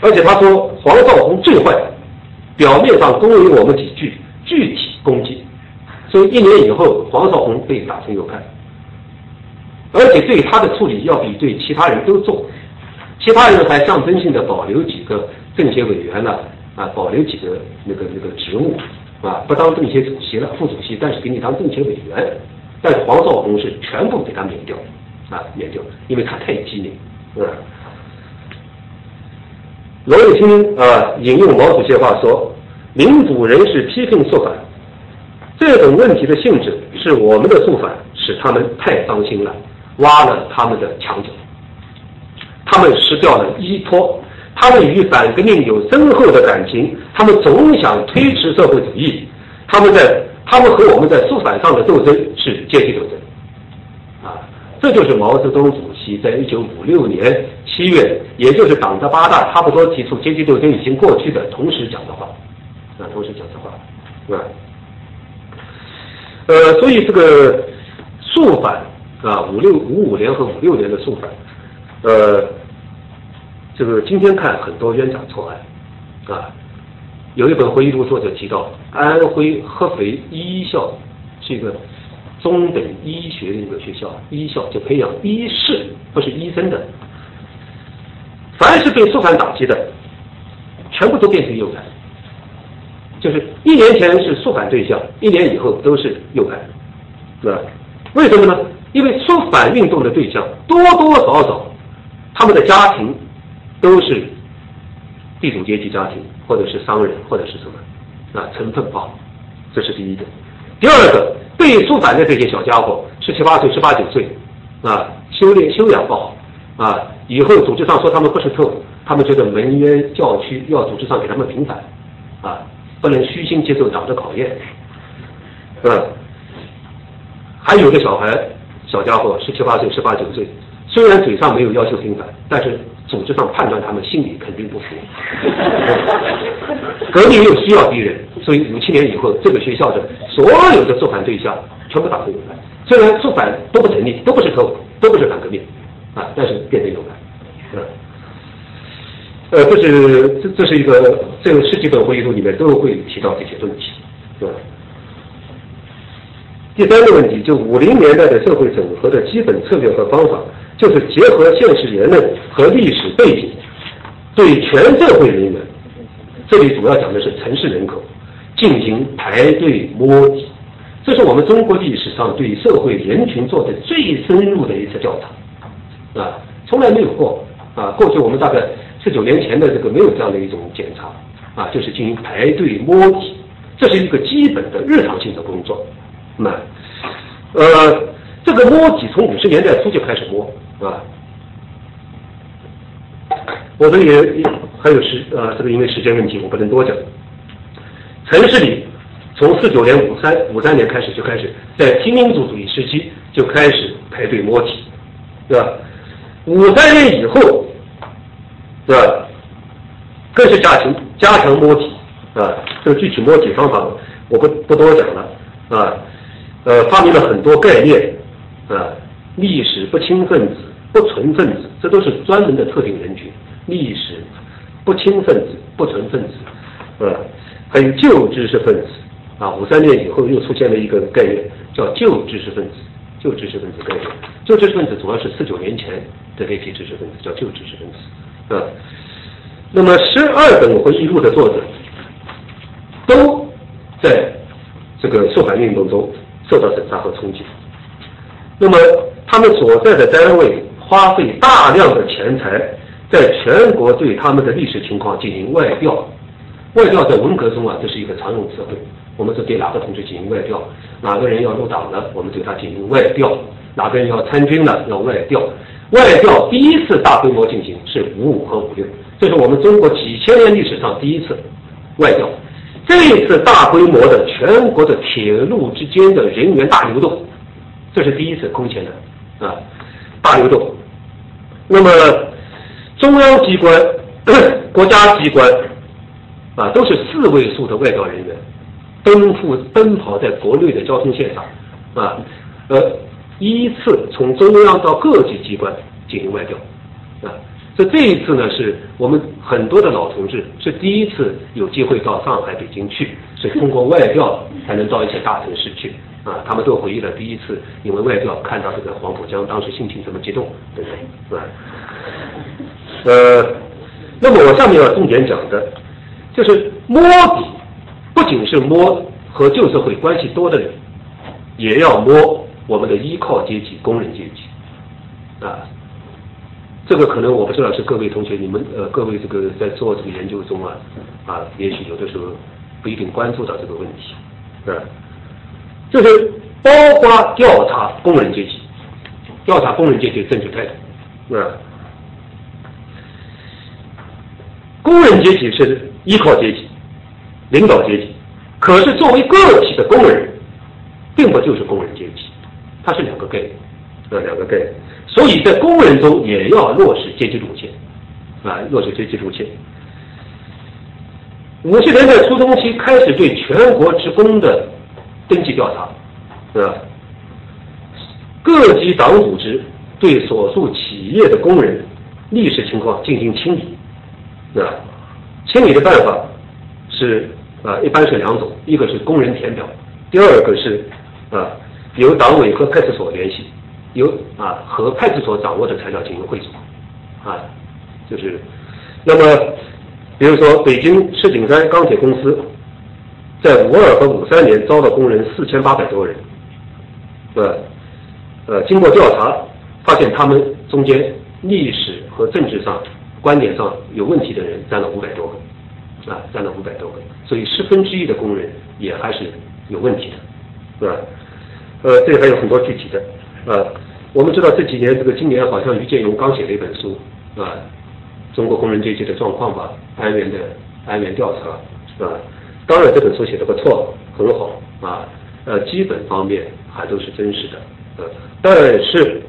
而且他说黄绍竑最坏，表面上恭维我们几句，具体攻击。所以一年以后，黄绍竑被打成右派。而且对他的处理要比对其他人都重，其他人还象征性的保留几个政协委员呢啊，保留几个那个那个职务啊，不当政协主席了，副主席，但是给你当政协委员。但是黄绍竑是全部给他免掉啊，研究，因为他太机灵，啊。罗瑞卿啊引用毛主席话说：“民主人士批评肃反，这种问题的性质是我们的肃反使他们太伤心了。”挖了他们的墙角，他们失掉了依托，他们与反革命有深厚的感情，他们总想推迟社会主义，他们在他们和我们在肃反上的斗争是阶级斗争，这就是毛泽东主席在一九五六年七月，也就是党的八大差不多提出阶级斗争已经过去的同时讲的话，啊，同时讲的话，啊，呃，所以这个肃反。啊，五六五五年和五六年的肃反，呃，这个今天看很多冤假错案，啊，有一本回忆录作者提到，安徽合肥一校是一个中等医学的一个学校，医校就培养医士，不是医生的，凡是被肃反打击的，全部都变成右派，就是一年前是肃反对象，一年以后都是右派，对吧？为什么呢？因为肃反运动的对象多多少少，他们的家庭都是地主阶级家庭，或者是商人，或者是什么啊，成分不好，这是第一个。第二个，被肃反的这些小家伙，十七八岁、十八九岁，啊，修炼修养不好，啊，以后组织上说他们不是特务，他们觉得门冤教屈要组织上给他们平反，啊，不能虚心接受党的考验，啊，还有个小孩。小家伙十七八岁、十八九岁，虽然嘴上没有要求平反，但是组织上判断他们心里肯定不服。革命又需要敌人，所以五七年以后，这个学校的所有的肃反对象全部打成右派。虽然肃反都不成立，都不是特务，都不是反革命啊，但是变成右派。呃，这是这这是一个这个十几本回忆录里面都会提到这些问题，是吧？第三个问题，就五零年代的社会整合的基本策略和方法，就是结合现实言论和历史背景，对全社会人员，这里主要讲的是城市人口，进行排队摸底，这是我们中国历史上对社会人群做的最深入的一次调查，啊，从来没有过，啊，过去我们大概十九年前的这个没有这样的一种检查，啊，就是进行排队摸底，这是一个基本的日常性的工作。那，呃，这个摸底从五十年代初就开始摸，啊。我这里还有时，呃，这个因为时间问题，我不能多讲。城市里，从四九年、五三、五三年开始就开始，在新民主主义时期就开始排队摸底，对吧？五三年以后，对吧？更是加强加强摸底，啊，这个具体摸底方法我不不多讲了，啊。呃，发明了很多概念，啊，历史不清分子、不纯分子，这都是专门的特定人群。历史不清分子、不纯分子，呃，还有旧知识分子。啊，五三年以后又出现了一个概念，叫旧知识分子。旧知识分子概念，旧知识分子主要是四九年前的那批知识分子，叫旧知识分子。啊，那么十二本回忆录的作者，都在这个受反运动中受到审查和冲击。那么他们所在的单位花费大量的钱财，在全国对他们的历史情况进行外调。外调在文革中啊，这是一个常用词汇。我们是对哪个同志进行外调，哪个人要入党了，我们对他进行外调；哪个人要参军了，要外调。外调第一次大规模进行是五五和五六，这是我们中国几千年历史上第一次外调。这一次大规模的全国的铁路之间的人员大流动，这是第一次空前的啊大流动。那么中央机关、国家机关啊，都是四位数的外调人员。奔赴奔跑在国内的交通线上，啊，呃，依次从中央到各级机关进行外调，啊，所以这一次呢，是我们很多的老同志是第一次有机会到上海、北京去，是通过外调才能到一些大城市去，啊，他们都回忆了第一次因为外调看到这个黄浦江，当时心情这么激动，对不对？是吧？呃，那么我下面要重点讲的，就是摸底。不仅是摸和旧社会关系多的人，也要摸我们的依靠阶级工人阶级，啊，这个可能我不知道是各位同学你们呃各位这个在做这个研究中啊啊，也许有的时候不一定关注到这个问题，啊，就是包括调查工人阶级，调查工人阶级政治态度，啊，工人阶级是依靠阶级。领导阶级，可是作为个体的工人，并不就是工人阶级，它是两个概念，啊，两个概念。所以在工人中也要落实阶级路线，啊，落实阶级路线。五十年代初中期开始对全国职工的登记调查，是吧？各级党组织对所属企业的工人历史情况进行清理，是吧？清理的办法是。啊，一般是两种，一个是工人填表，第二个是啊由党委和派出所联系，由啊和派出所掌握的材料进行汇总，啊就是，那么比如说北京石景山钢铁公司，在五二和五三年招了工人四千八百多人，呃呃经过调查发现他们中间历史和政治上观点上有问题的人占了五百多个。啊，占了五百多个，所以十分之一的工人也还是有问题的，是吧？呃，这里还有很多具体的，啊，我们知道这几年，这个今年好像于建勇刚写了一本书，啊，中国工人阶级的状况吧，安源的安源调查，是吧？当然这本书写的不错，很好，啊，呃，基本方面还都是真实的，呃，但是，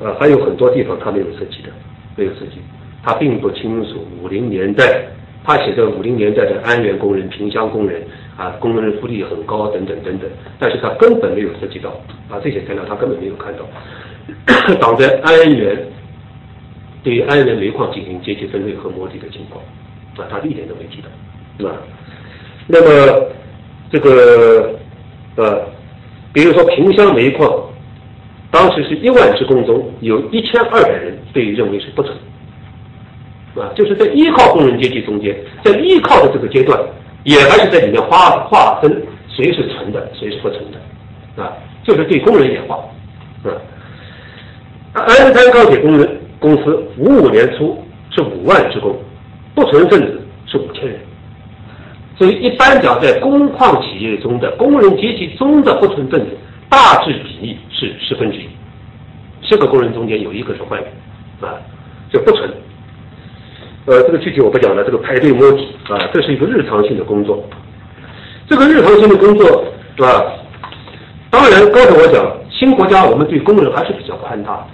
呃，还有很多地方他没有涉及的，没有涉及，他并不清楚五零年代。他写的五零年代的安源工人、萍乡工人啊，工人福利很高等等等等，但是他根本没有涉及到啊这些材料，他根本没有看到 党在安源对于安源煤矿进行阶级分类和摸底的情况啊，他一点都没提到，是吧？那么这个呃，比如说萍乡煤矿，当时是一万职工中有一千二百人被认为是不纯。啊，就是在依靠工人阶级中间，在依靠的这个阶段，也还是在里面划划分谁是纯的，谁是不纯的，啊，就是对工人也划，啊，安山钢铁工人公司五五年初是五万职工，不纯分子是五千人，所以一般讲，在工矿企业中的工人阶级中的不纯分子，大致比例是十分之一，十个工人中间有一个是坏人，啊，就不纯。呃，这个具体我不讲了。这个排队摸底啊，这是一个日常性的工作。这个日常性的工作是吧？当然，刚才我讲新国家，我们对工人还是比较宽大，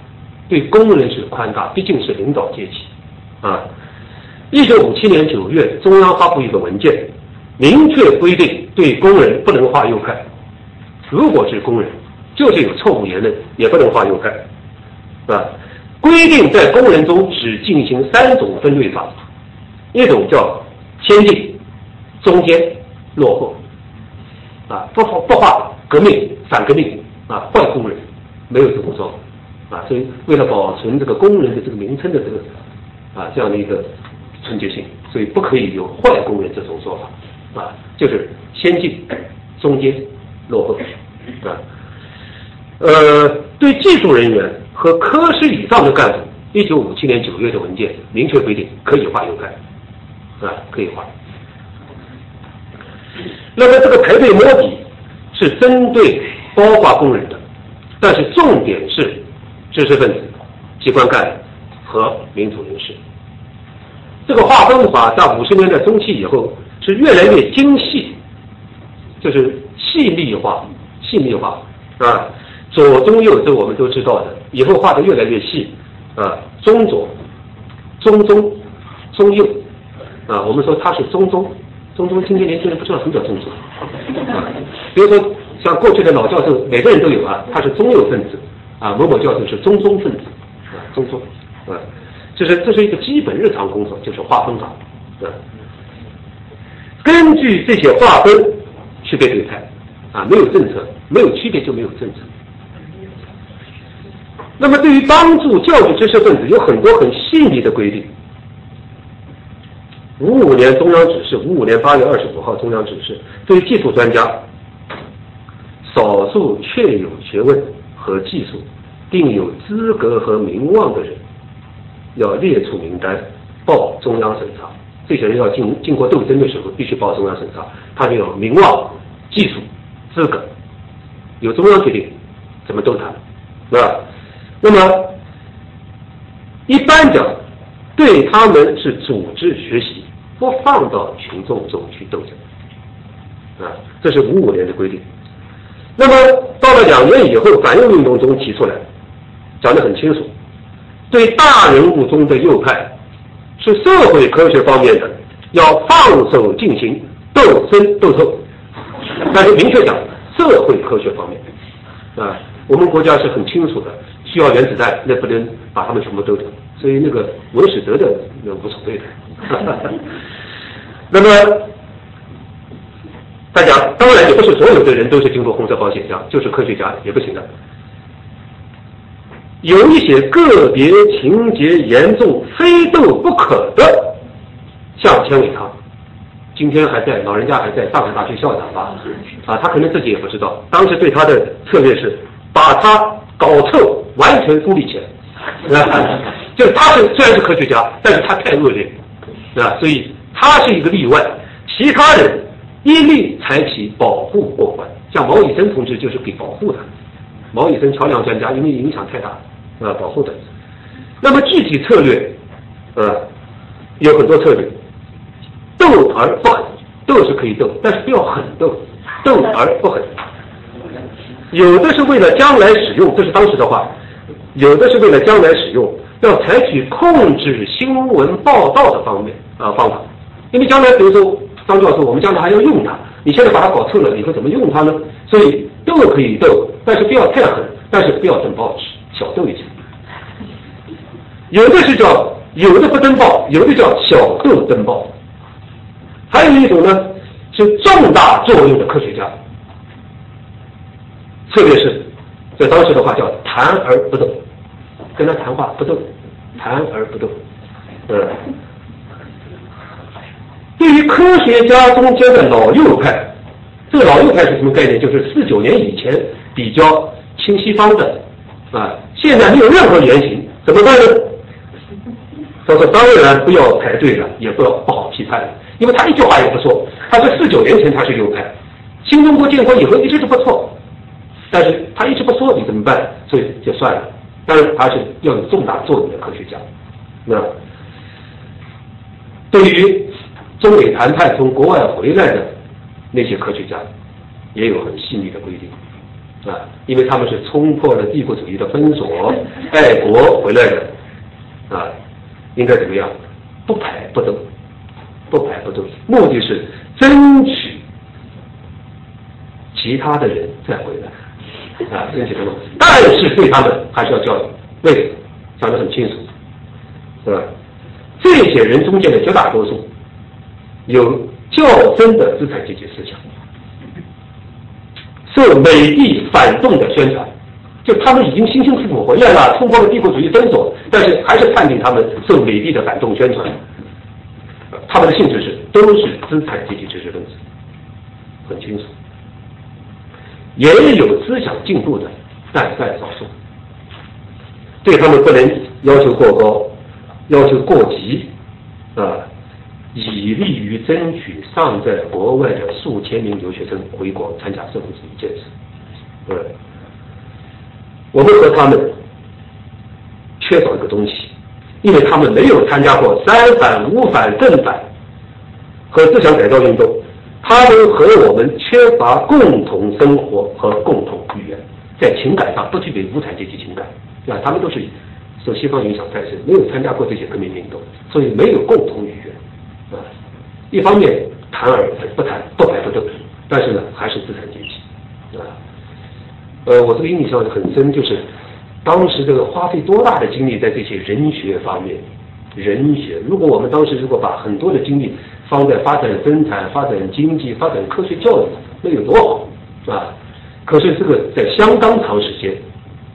对工人是宽大，毕竟是领导阶级啊。一九五七年九月，中央发布一个文件，明确规定对工人不能画右派。如果是工人，就是有错误言论，也不能画右派，是吧？规定在工人中只进行三种分类法，一种叫先进、中间、落后，啊，不不画革命、反革命啊，坏工人，没有这种说法啊。所以为了保存这个工人的这个名称的这个啊这样的一个纯洁性，所以不可以有坏工人这种说法啊，就是先进、中间、落后啊。呃，对技术人员和科室以上的干部，一九五七年九月的文件明确规定可以划右派，啊，可以划。那么这个排队摸底是针对包括工人的，但是重点是知识分子、机关干部和民主人士。这个划分法在五十年代中期以后是越来越精细，就是细腻化、细腻化啊。左中右，这我们都知道的，以后画的越来越细，啊，中左、中中、中右，啊，我们说它是中中，中中，今天年轻人不知道什么叫中中，啊，比如说像过去的老教授，每个人都有啊，他是中右分子，啊，某某教授是中中分子，啊，中中，啊，这是这是一个基本日常工作，就是划分法，啊，根据这些划分区别对待，啊，没有政策，没有区别就没有政策。那么，对于帮助教育知识分子，有很多很细腻的规定。五五年中央指示，五五年八月二十五号中央指示，对于技术专家，少数确有学问和技术，并有资格和名望的人，要列出名单，报中央审查。这些人要经经过斗争的时候，必须报中央审查。他就有名望、技术、资格，有中央决定，怎么斗他，是吧？那么，一般讲，对他们是组织学习，不放到群众中去斗争，啊，这是五五年的规定。那么到了两年以后，反右运动中提出来，讲得很清楚，对大人物中的右派，是社会科学方面的，要放手进行斗争斗争，但是明确讲社会科学方面，啊，我们国家是很清楚的。需要原子弹，那不能把他们全部都掉，所以那个文史哲的那无所谓的。那么，大家当然也不是所有的人都是经过红色保险箱，就是科学家也不行的。有一些个别情节严重、非斗不可的，像钱伟堂，今天还在，老人家还在上海大学校长吧？啊，他可能自己也不知道，当时对他的策略是把他搞臭。完全孤立起来，就是他是虽然是科学家，但是他太恶劣，对吧？所以他是一个例外，其他人一律采取保护过关。像毛以森同志就是给保护的，毛以森桥梁专家，因为影响太大，啊，保护的。那么具体策略，呃，有很多策略，斗而不狠，斗是可以斗，但是不要狠斗，斗而不狠。有的是为了将来使用，这是当时的话。有的是为了将来使用，要采取控制新闻报道的方面啊方法，因为将来比如说张教授，我们将来还要用它，你现在把它搞错了，以后怎么用它呢？所以斗可以斗，但是不要太狠，但是不要登报纸，小斗一下。有的是叫有的不登报，有的叫小度登报，还有一种呢是重大作用的科学家，特别是。在当时的话叫谈而不斗，跟他谈话不斗，谈而不斗。嗯，对于科学家中间的老右派，这个老右派是什么概念？就是四九年以前比较亲西方的啊，现在没有任何原型，怎么办呢？他说当然不要排队了，也不要不好批判，因为他一句话也不说。他说四九年前他是右派，新中国建国以后一直都不错。但是他一直不说，你怎么办？所以就算了。当然，他是要有重大作用的科学家。那对于中美谈判从国外回来的那些科学家，也有很细腻的规定啊，因为他们是冲破了帝国主义的封锁，爱国回来的，应该怎么样？不排不动，不排不动，目的是争取其他的人再回来。啊，争取什么？但是对他们还是要教育，为什么？讲得很清楚，是吧？这些人中间的绝大多数，有较真的资产阶级思想，受美帝反动的宣传，就他们已经辛辛苦苦回来了，冲破了帝国主义封锁，但是还是判定他们受美帝的反动宣传。他们的性质是都是资产阶级知识分子，很清楚。也有思想进步的，但在少数。对他们不能要求过高，要求过急，啊，以利于争取尚在国外的数千名留学生回国参加社会主义建设。对，我们和他们缺少一个东西，因为他们没有参加过三反、五反、正反和思想改造运动，他们和我们缺乏共同生活和共同语言，在情感上不具备无产阶级情感。啊，他们都是受西方影响太深，没有参加过这些革命运动，所以没有共同语言。啊，一方面谈而不谈，不摆不斗，但是呢，还是资产阶级。啊，呃，我这个印象很深，就是当时这个花费多大的精力在这些人学方面，人学。如果我们当时如果把很多的精力放在发展生产、发展经济、发展科学教育，那有多好啊！可是这个在相当长时间。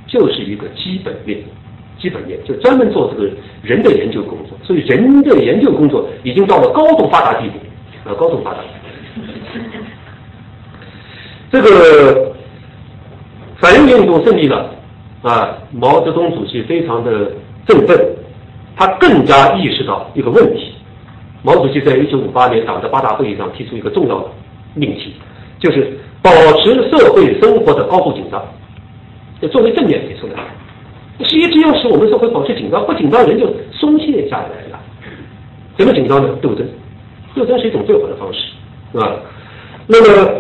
就是一个基本面，基本面就专门做这个人的研究工作，所以人的研究工作已经到了高度发达地步，啊，高度发达。这个反右运动胜利了，啊，毛泽东主席非常的振奋，他更加意识到一个问题。毛主席在一九五八年党的八大会议上提出一个重要的命题，就是保持社会生活的高度紧张。要作为正面提出来，实际要使我们社会保持紧张，不紧张人就松懈下来了。怎么紧张呢？斗争，斗争是一种最好的方式，是吧？那么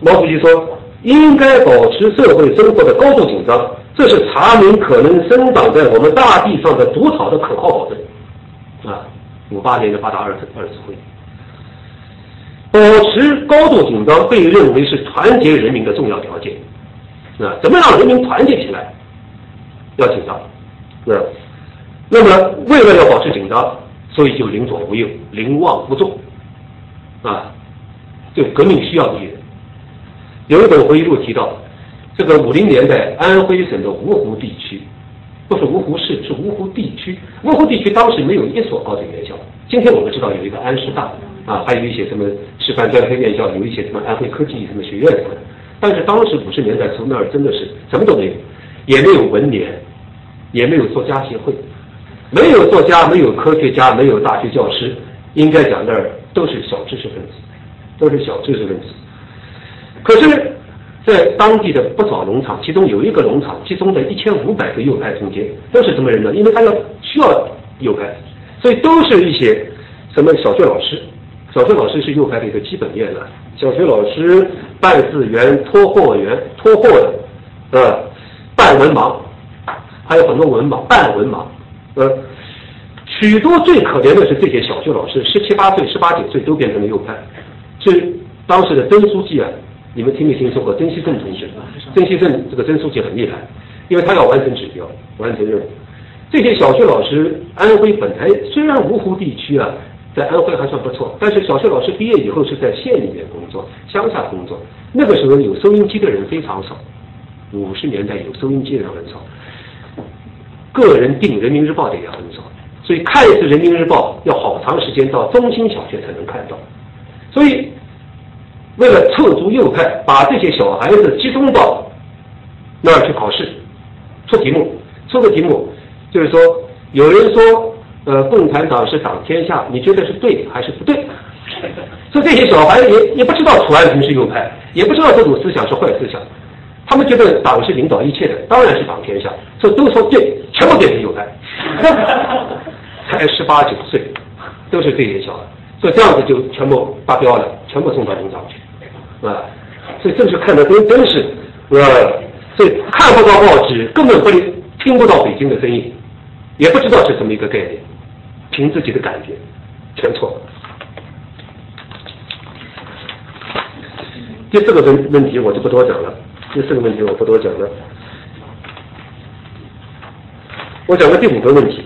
毛主席说，应该保持社会生活的高度紧张，这是查明可能生长在我们大地上的毒草的可靠保证。啊，五八年的八大二次二次会议，保持高度紧张被认为是团结人民的重要条件。啊，怎么让人民团结起来？要紧张，是那么，为了要保持紧张，所以就临左不右，临忘不重，啊，就革命需要艺有一本回忆录提到，这个五零年代安徽省的芜湖地区，不是芜湖市，是芜湖地区。芜湖地区当时没有一所高等院校，今天我们知道有一个安师大，啊，还有一些什么师范专科院校，有一些什么安徽科技什么学院什么的。但是当时五十年代从那儿真的是什么都没有，也没有文联，也没有作家协会，没有作家，没有科学家，没有大学教师，应该讲那儿都是小知识分子，都是小知识分子。可是，在当地的不少农场，其中有一个农场集中在一千五百个右派中间，都是什么人呢？因为他要需要右派，所以都是一些什么小学老师。小学老师是右派的一个基本面了。小学老师、办事员、拖货员、拖货的，呃，半文盲，还有很多文盲、半文盲，呃，许多最可怜的是这些小学老师，十七八岁、十八九岁都变成了右派。是当时的曾书记啊，你们听没听说过曾希正同志？曾希正这个曾书记很厉害，因为他要完成指标、完成任务。这些小学老师，安徽本来虽然芜湖地区啊。在安徽还算不错，但是小学老师毕业以后是在县里面工作，乡下工作。那个时候有收音机的人非常少，五十年代有收音机的人很少，个人订《人民日报》的也很少，所以看一次《人民日报》要好长时间到中心小学才能看到。所以为了凑足右派，把这些小孩子集中到那儿去考试，出题目，出个题目就是说，有人说。呃，共产党是党天下，你觉得是对还是不对？所以这些小孩也也不知道楚安平是右派，也不知道这种思想是坏思想，他们觉得党是领导一切的，当然是党天下，所以都说对，全部变成右派。才十八九岁，都是这些小孩，所以这样子就全部发飙了，全部送到营长去，啊，所以这是看的真真是，呃，所以看不到报纸，根本不听不到北京的声音，也不知道是什么一个概念。凭自己的感觉，全错。第四个问问题我就不多讲了，第四个问题我不多讲了。我讲个第五个问题，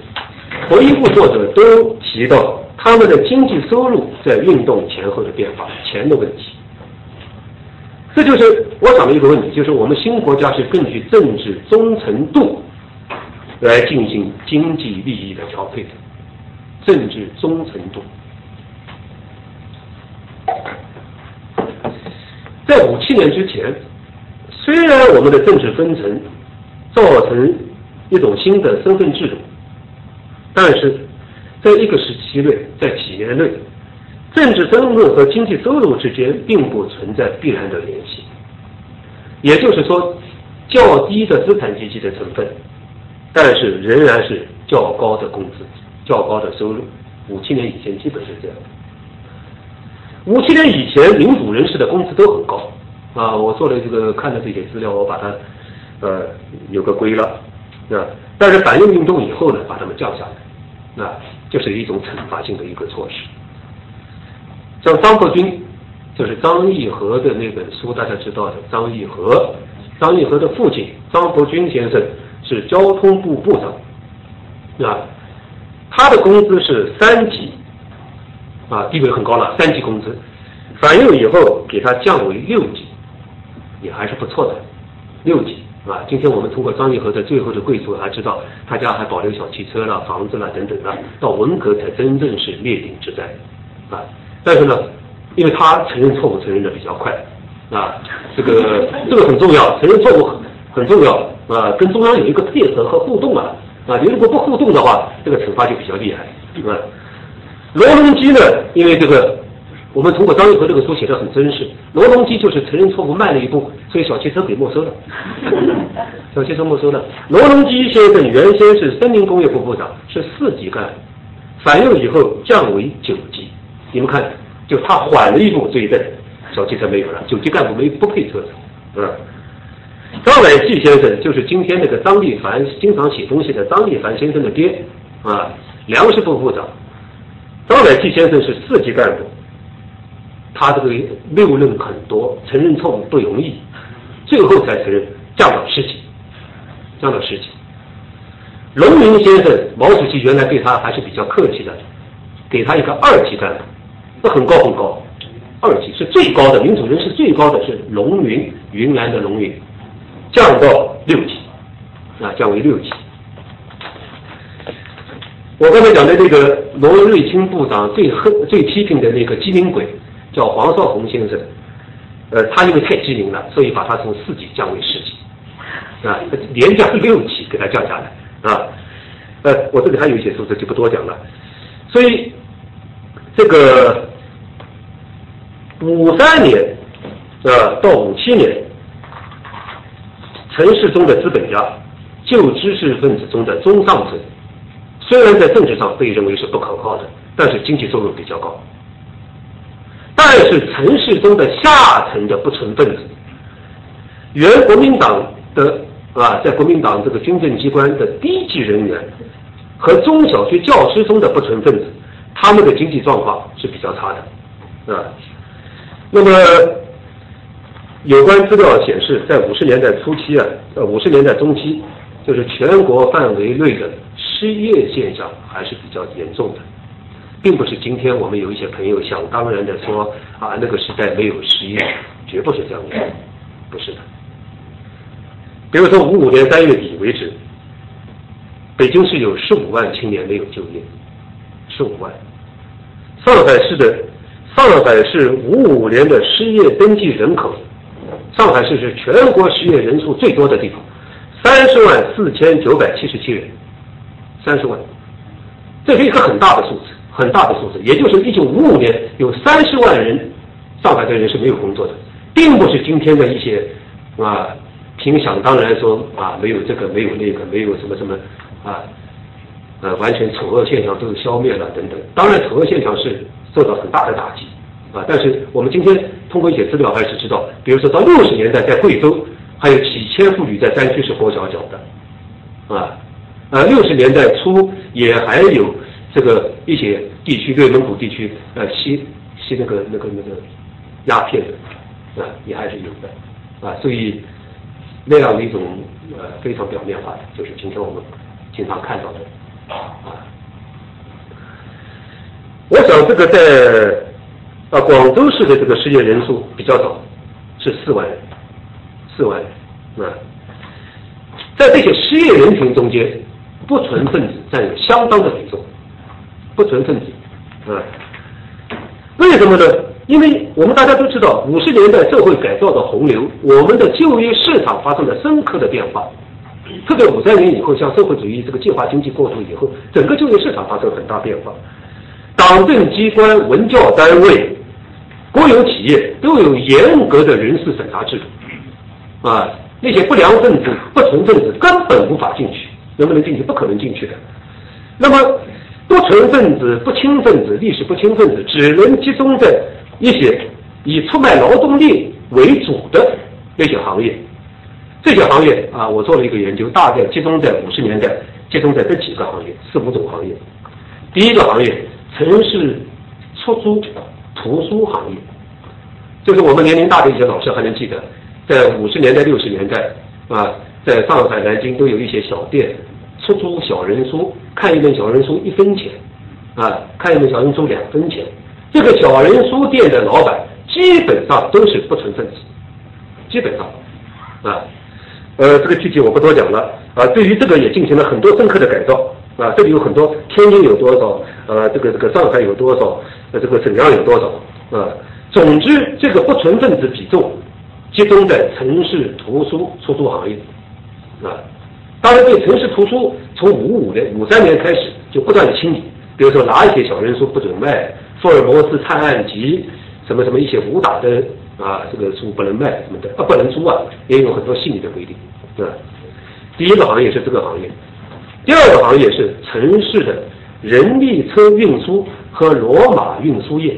回忆录作者都提到他们的经济收入在运动前后的变化，钱的问题。这就是我想的一个问题，就是我们新国家是根据政治忠诚度来进行经济利益的调配的，政治忠诚度。在五七年之前，虽然我们的政治分层造成一种新的身份制度，但是在一个时期内，在几年内，政治身份和经济收入之间并不存在必然的联系。也就是说，较低的资产阶级的成分，但是仍然是较高的工资、较高的收入。五七年以前基本是这样。五七年以前，民主人士的工资都很高啊！我做了这个看的这些资料，我把它呃有个归了啊。但是反右运动以后呢，把他们降下来，啊，就是一种惩罚性的一个措施。像张伯钧，就是张义和的那本书，大家知道的。张义和，张义和的父亲张伯钧先生是交通部部长，啊，他的工资是三级。啊，地位很高了，三级工资，反右以后给他降为六级，也还是不错的，六级啊。今天我们通过张义和的最后的贵族还知道，他家还保留小汽车了、房子了等等的，到文革才真正是灭顶之灾啊。但是呢，因为他承认错误承认的比较快啊，这个这个很重要，承认错误很很重要啊，跟中央有一个配合和互动啊啊，你如果不互动的话，这个惩罚就比较厉害啊。罗隆基呢？因为这个，我们通过张义和这个书写的很真实。罗隆基就是承认错误慢了一步，所以小汽车给没收了。小汽车没收了。罗隆基先生原先是森林工业部部长，是四级干，反右以后降为九级。你们看，就他缓了一步，这一代小汽车没有了，九级干部没不配车子。嗯，张乃济先生就是今天那个张立凡经常写东西的张立凡先生的爹啊，粮食部部长。张乃济先生是四级干部，他这个六任很多，承认错误不容易，最后才承认降到十级，降到十级。龙云先生，毛主席原来对他还是比较客气的，给他一个二级干部，那很高很高，二级是最高的，民主人士最高的是龙云，云南的龙云，降到六级，啊，降为六级。我刚才讲的这个罗瑞卿部长最恨、最批评的那个机灵鬼，叫黄绍竑先生。呃，他因为太机灵了，所以把他从四级降为十级，啊，连降六级给他降下来，啊，呃，我这里还有一些数字就不多讲了。所以这个五三年，啊，到五七年，城市中的资本家，旧知识分子中的中上层。虽然在政治上被认为是不可靠的，但是经济收入比较高。但是城市中的下层的不成分子，原国民党的啊，在国民党这个军政机关的低级人员和中小学教师中的不成分子，他们的经济状况是比较差的啊。那么有关资料显示，在五十年代初期啊，呃，五十年代中期，就是全国范围内的。失业现象还是比较严重的，并不是今天我们有一些朋友想当然的说啊，那个时代没有失业，绝不是这样的，不是的。比如说五五年三月底为止，北京市有十五万青年没有就业，十五万。上海市的上海市五五年的失业登记人口，上海市是全国失业人数最多的地方，三十万四千九百七十七人。三十万，这是一个很大的数字，很大的数字。也就是一九五五年有三十万人，上海的人是没有工作的，并不是今天的一些啊，凭想当然说啊，没有这个，没有那个，没有什么什么啊，呃，完全丑恶现象都是消灭了等等。当然，丑恶现象是受到很大的打击啊。但是我们今天通过一些资料还是知道，比如说到六十年代，在贵州还有几千妇女在山区是裹小脚的啊。呃，六十年代初也还有这个一些地区，内蒙古地区，呃，吸吸那个那个那个鸦片的，啊，也还是有的，啊，所以那样的一种呃非常表面化的，就是今天我们经常看到的，我想这个在啊广州市的这个失业人数比较少，是四万人，四万人啊，在这些失业人群中间，不纯分子占有相当的比重，不纯分子啊，为什么呢？因为我们大家都知道，五十年代社会改造的洪流，我们的就业市场发生了深刻的变化。特别五三年以后，向社会主义这个计划经济过渡以后，整个就业市场发生很大变化。党政机关、文教单位、国有企业都有严格的人事审查制度，啊，那些不良分子、不纯分子根本无法进去，能不能进去？不可能进去的。那么，不纯分子、不清分子、历史不清分子，只能集中在。一些以出卖劳动力为主的那些行业，这些行业啊，我做了一个研究，大概集中在五十年代，集中在这几个行业，四五种行业。第一个行业，城市出租图书行业，就是我们年龄大的一些老师还能记得，在五十年代、六十年代啊，在上海、南京都有一些小店出租小人书，看一本小人书一分钱，啊，看一本小人书两分钱。这个小人书店的老板基本上都是不纯分子，基本上，啊，呃，这个具体我不多讲了啊。对于这个也进行了很多深刻的改造啊。这里有很多，天津有多少？呃，这个这个上海有多少？呃，这个沈阳有多少？啊，总之这个不纯分子比重集中在城市图书出租行业啊。当然，对城市图书从五五年、五三年开始就不断的清理，比如说哪一些小人书不准卖。福尔摩斯探案集，什么什么一些武打的啊，这个书不能卖什么的啊，不能租啊，也有很多细腻的规定，对？第一个行业是这个行业，第二个行业是城市的人力车运输和骡马运输业。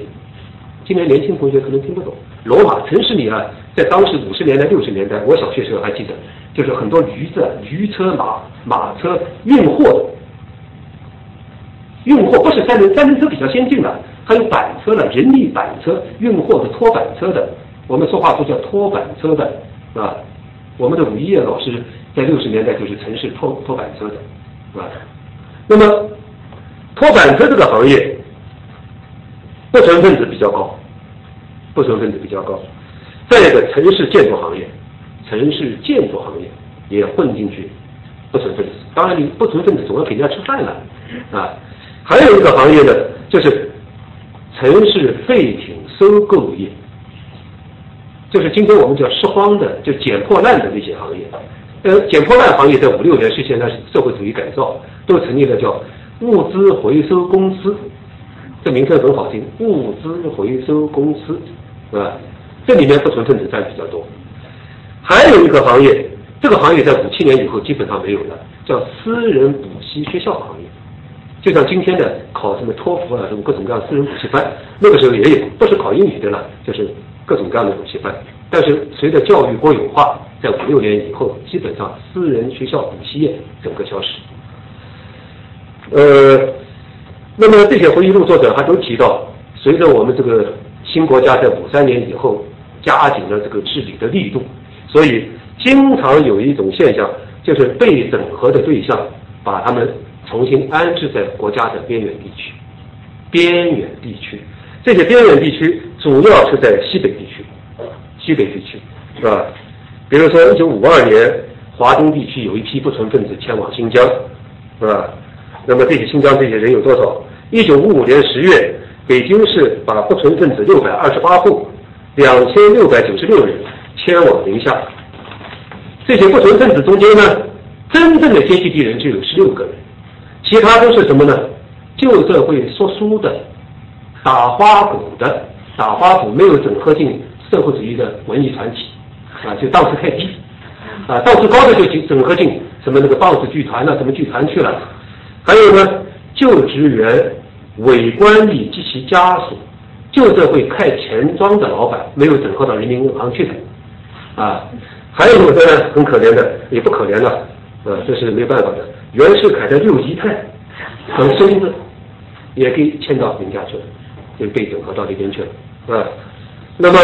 今年年轻同学可能听不懂，骡马城市里啊，在当时五十年代、六十年代，我小学时候还记得，就是很多驴子、驴车、马马车运货的，运货不是三轮，三轮车比较先进的。还有板车的，人力板车运货的拖板车的，我们说话都叫拖板车的，啊，我们的武业老师在六十年代就是城市拖拖板车的，啊，那么拖板车这个行业不纯分子比较高，不纯分子比较高，再一个城市建筑行业，城市建筑行业也混进去不纯分子，当然你不纯分子总要给人家吃饭了，啊，还有一个行业呢，就是。城市废品收购业，就是今天我们叫拾荒的，就捡破烂的那些行业。呃，捡破烂行业在五六年实现了社会主义改造，都成立了叫物资回收公司，这名称很好听，物资回收公司，是吧？这里面不纯分子占比较多。还有一个行业，这个行业在五七年以后基本上没有了，叫私人补习学校行业。就像今天的考什么托福啊，什么各种各样私人补习班，那个时候也有，不是考英语的了，就是各种各样的补习班。但是随着教育国有化，在五六年以后，基本上私人学校补习业整个消失。呃，那么这些回忆录作者还都提到，随着我们这个新国家在五三年以后加紧了这个治理的力度，所以经常有一种现象，就是被整合的对象把他们。重新安置在国家的边缘地区，边缘地区，这些边缘地区主要是在西北地区，西北地区是吧？比如说，一九五二年，华东地区有一批不纯分子前往新疆，是吧？那么这些新疆这些人有多少？一九五五年十月，北京市把不纯分子六百二十八户，两千六百九十六人迁往宁夏。这些不纯分子中间呢，真正的阶级敌人就有十六个人。其他都是什么呢？旧社会说书的、打花鼓的、打花鼓没有整合进社会主义的文艺团体，啊，就档次太低，啊，档次高的就整整合进什么那个报纸剧团呐，什么剧团去了。还有呢，旧职员、伪官吏及其家属，旧社会开钱庄的老板没有整合到人民银行去的，啊，还有的呢很可怜的，也不可怜了，啊，这是没有办法的。袁世凯的六姨太和孙子也给迁到人家去了，就被整合到那边去了，啊。那么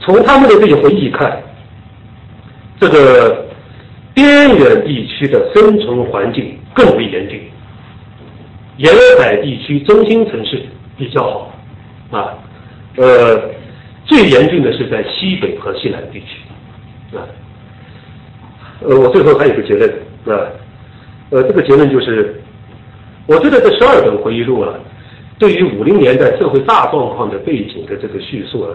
从他们的这些回忆看，这个边远地区的生存环境更为严峻，沿海地区中心城市比较好，啊，呃，最严峻的是在西北和西南地区，啊，呃，我最后还有个结论，啊，呃，这个结论就是，我觉得这十二本回忆录啊，对于五零年代社会大状况的背景的这个叙述啊，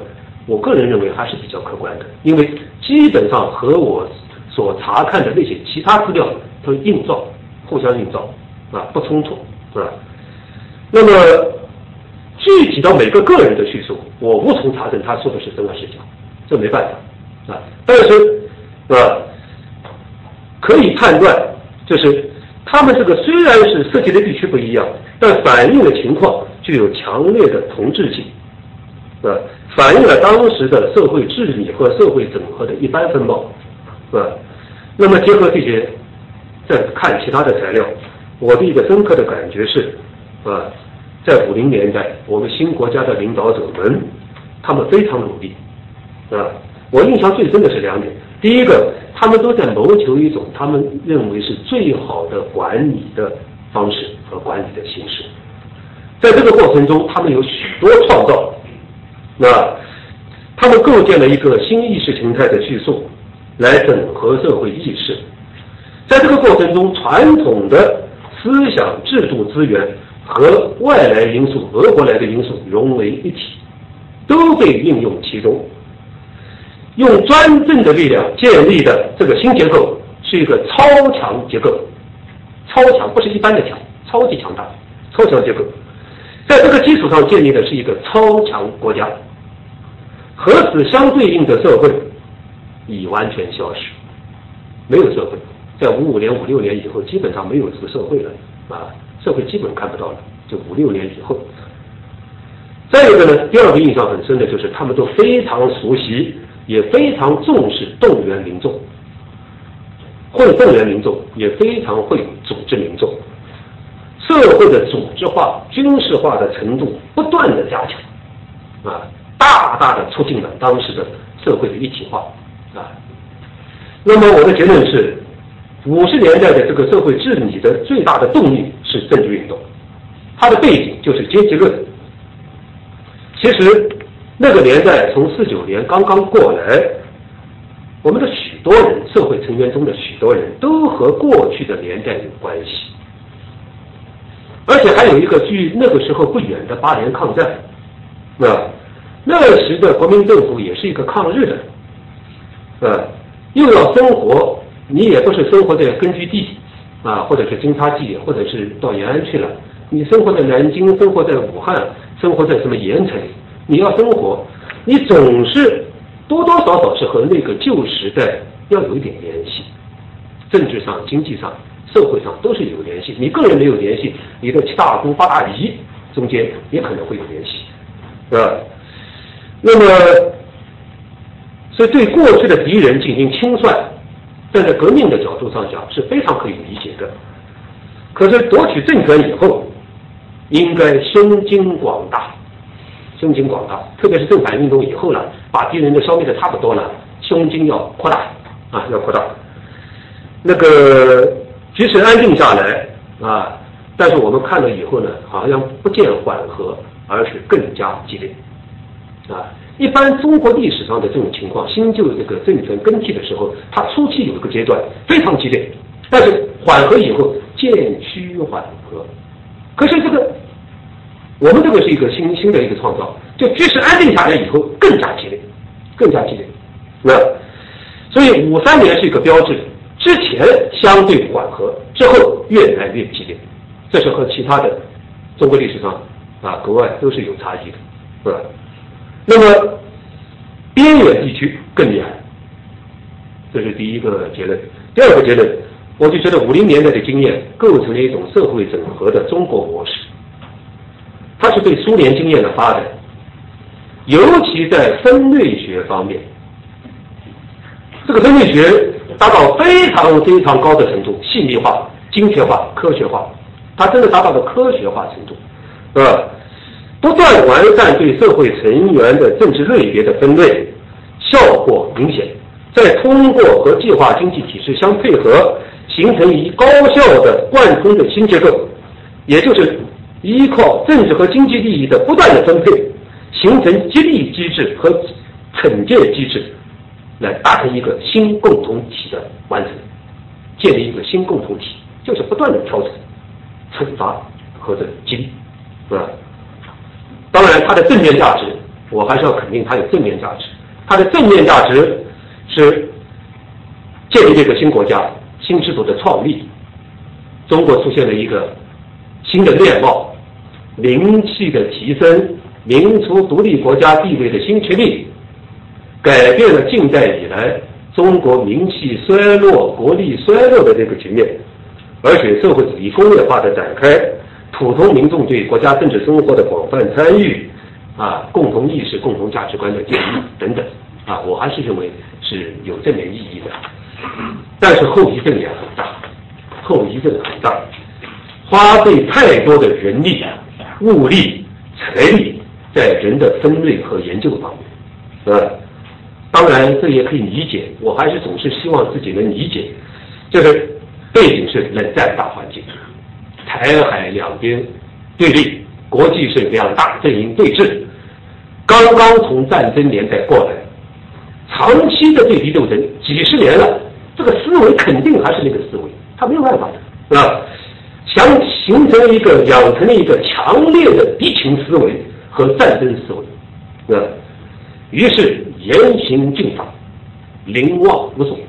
我个人认为还是比较客观的，因为基本上和我所查看的那些其他资料都映照，互相映照，啊，不冲突。是吧？那么具体到每个个人的叙述，我无从查证他说的是真还是假，这没办法啊。但是啊，可以判断，就是他们这个虽然是涉及的地区不一样，但反映的情况具有强烈的同质性，啊，反映了当时的社会治理和社会整合的一般风貌，是吧？那么结合这些，再看其他的材料。我的一个深刻的感觉是，啊，在五零年代，我们新国家的领导者们，他们非常努力，啊，我印象最深的是两点。第一个，他们都在谋求一种他们认为是最好的管理的方式和管理的形式。在这个过程中，他们有许多创造，那，他们构建了一个新意识形态的叙述，来整合社会意识。在这个过程中，传统的思想、制度资源和外来因素、俄国来的因素融为一体，都被运用其中。用专政的力量建立的这个新结构是一个超强结构，超强不是一般的强，超级强大，超强结构。在这个基础上建立的是一个超强国家，和此相对应的社会已完全消失，没有社会。在五五年、五六年以后，基本上没有这个社会了啊，社会基本看不到了。就五六年以后，再一个呢，第二个印象很深的就是他们都非常熟悉，也非常重视动员民众，会动员民众，也非常会组织民众，社会的组织化、军事化的程度不断的加强，啊，大大的促进了当时的社会的一体化啊。那么我的结论是。五十年代的这个社会治理的最大的动力是政治运动，它的背景就是阶级论。其实那个年代从四九年刚刚过来，我们的许多人，社会成员中的许多人都和过去的年代有关系，而且还有一个距那个时候不远的八年抗战，啊，那时的国民政府也是一个抗日的，啊，又要生活。你也不是生活在根据地，啊，或者是侦察地，或者是到延安去了。你生活在南京，生活在武汉，生活在什么盐城？你要生活，你总是多多少少是和那个旧时代要有一点联系，政治上、经济上、社会上都是有联系。你个人没有联系，你的七大姑八大姨中间也可能会有联系，啊。那么，所以对过去的敌人进行清算。站在革命的角度上讲是非常可以理解的，可是夺取政权以后，应该胸襟广大，胸襟广大，特别是正反运动以后呢，把敌人都消灭的差不多了，胸襟要扩大啊，要扩大。那个局势安定下来啊，但是我们看了以后呢，好像不见缓和，而是更加激烈啊。一般中国历史上的这种情况，新旧这个政权更替的时候，它初期有一个阶段非常激烈，但是缓和以后渐趋缓和。可是这个我们这个是一个新新的一个创造，就局势安定下来以后更加激烈，更加激烈。那所以五三年是一个标志，之前相对缓和，之后越来越激烈，这是和其他的中国历史上啊国外都是有差异的，是吧？那么，边远地区更厉害，这是第一个结论。第二个结论，我就觉得五零年代的经验构成了一种社会整合的中国模式，它是对苏联经验的发展，尤其在分类学方面，这个分类学达到非常非常高的程度，细腻化、精确化、科学化，它真的达到了科学化程度，是吧？不断完善对社会成员的政治类别的分类，效果明显。再通过和计划经济体制相配合，形成一高效的贯通的新结构，也就是依靠政治和经济利益的不断的分配，形成激励机制和惩戒机制，来达成一个新共同体的完成，建立一个新共同体，就是不断的调整、惩罚或者激励，是吧？当然，它的正面价值，我还是要肯定它有正面价值。它的正面价值是建立这个新国家、新制度的创立，中国出现了一个新的面貌，名气的提升，民族独立国家地位的新确立，改变了近代以来中国名气衰落、国力衰落的这个局面，而且社会主义工业化的展开，普通民众对国家政治生活的广泛参与。啊，共同意识、共同价值观的建立等等，啊，我还是认为是有正面意义的，但是后遗症也很大，后遗症很大，花费太多的人力、物力、财力在人的分类和研究方面，啊，当然这也可以理解，我还是总是希望自己能理解，就是背景是冷战大环境，台海两边对立，国际是两大阵营对峙。刚刚从战争年代过来，长期的对敌斗争几十年了，这个思维肯定还是那个思维，他没有办法的，是吧？想形成一个养成了一个强烈的敌情思维和战争思维，啊，于是严刑峻法，凌妄无踪，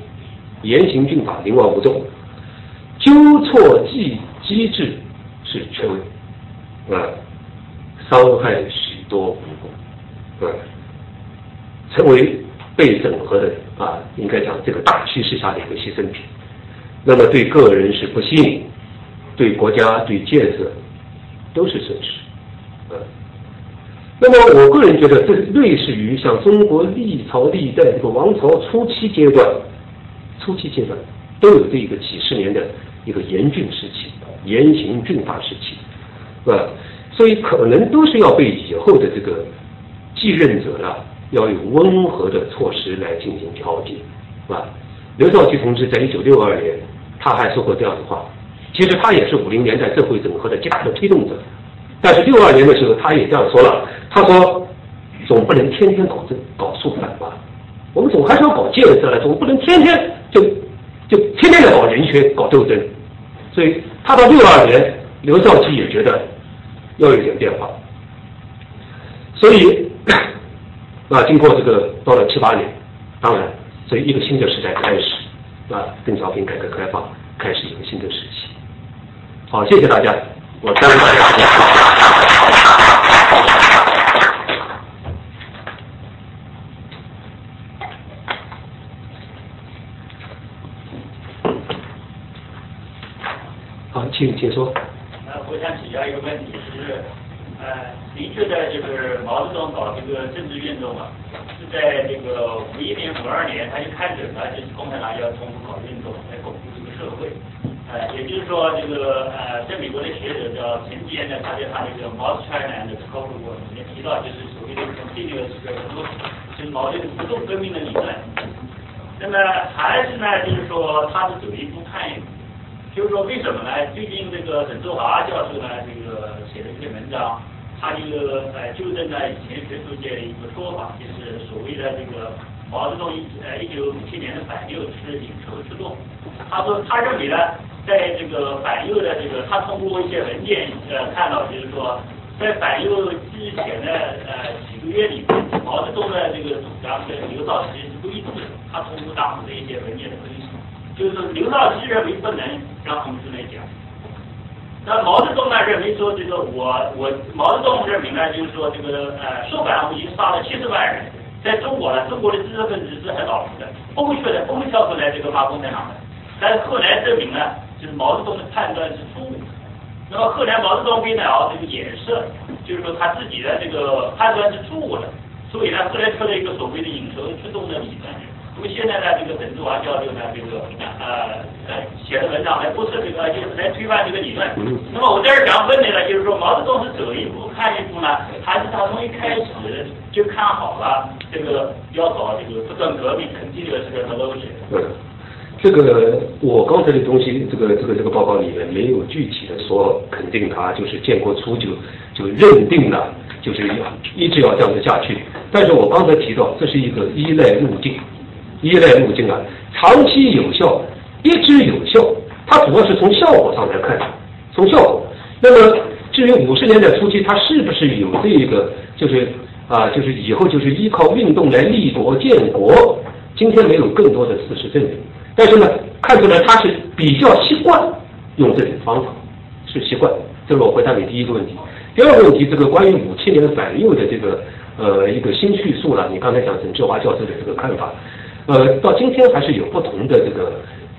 严刑峻法，凌妄无踪，纠错机机制是缺位，啊，伤害许多无辜。啊，成为被整合的啊，应该讲这个大趋势下的一个牺牲品。那么对个人是不幸，对国家对建设都是损失。那么我个人觉得，这类似于像中国历朝历代这个王朝初期阶段，初期阶段都有这一个几十年的一个严峻时期，严刑峻法时期，是吧？所以可能都是要被以后的这个。继任者呢，要有温和的措施来进行调节，是吧？刘少奇同志在一九六二年，他还说过这样的话。其实他也是五零年代社会整合的极大的推动者，但是六二年的时候，他也这样说了。他说：“总不能天天搞这搞肃反吧？我们总还是要搞建设了，总不能天天就就天天的搞人权、搞斗争。”所以，他到六二年，刘少奇也觉得要有点变化。所以。那经过这个到了七八年，当然，所以一个新的时代开始，啊，邓小平改革开放开始一个新的时期。好，谢谢大家，我耽误大家。好，请请说。呃，我想请教一个问题，就是。呃，您觉得就是毛泽东搞这个政治运动啊，是在这个五一年、五二年他就开始了，就是共产党要从搞运动来巩固这个社会。呃，也就是说，这个呃，在美国的学者叫陈坚呢，他在他那个《毛 China》的考古过里面提到，就是所谓的这个这个什么，就是毛泽东不动革命的理论。那么还是呢，就是说他是走一步看一步，就是说为什么呢？最近这个沈周华教授呢，这个写了一篇文章。他这个呃纠正了以前学术界的一个说法，就是所谓的这个毛泽东一呃一九五七年的反右是引筹出动。他说他认为呢，在这个反右的这个，他通过一些文件呃看到，就是说在反右之前的呃几个月里，毛泽东的这个主张跟刘少奇是不一致的。他通过当时的一些文件的分析，就是刘少奇认为不能让同志来讲。那毛泽东呢认为说这个我我毛泽东认为呢就是说这个呃受反动已经杀了七十万人，在中国呢中国的知识分子是很老实的，不会出来不会跳出来这个骂共产党的。但是后来证明呢，就是毛泽东的判断是错误的。那么后来毛泽东给了这个掩饰，就是说他自己的这个判断是错误的，所以呢后来出了一个所谓的引蛇出洞的理论。那么现在呢，这个沈志华教授呢，这个呃呃写的文章还不是这个，就是来推翻这个理论。那么我在这儿想问你呢，就是说毛泽东是走一步看一步呢，还是他从一开始就看好了这个要搞这个不断革命，肯定这个是个东西？这个我刚才的东西，这个这个这个报告里面没有具体的说肯定他就是建国初就就认定了就是要一直要这样子下去。但是我刚才提到这是一个依赖路径，依赖路径啊，长期有效，一直有效，它主要是从效果上来看，从效果。那么至于五十年代初期它是不是有这个就是啊就是以后就是依靠运动来立国建国，今天没有更多的事实证明。但是呢，看出来他是比较习惯用这种方法，是习惯。这是我回答你第一个问题。第二个问题，这个关于五七年反右的这个呃一个新叙述了，你刚才讲陈志华教授的这个看法，呃，到今天还是有不同的这个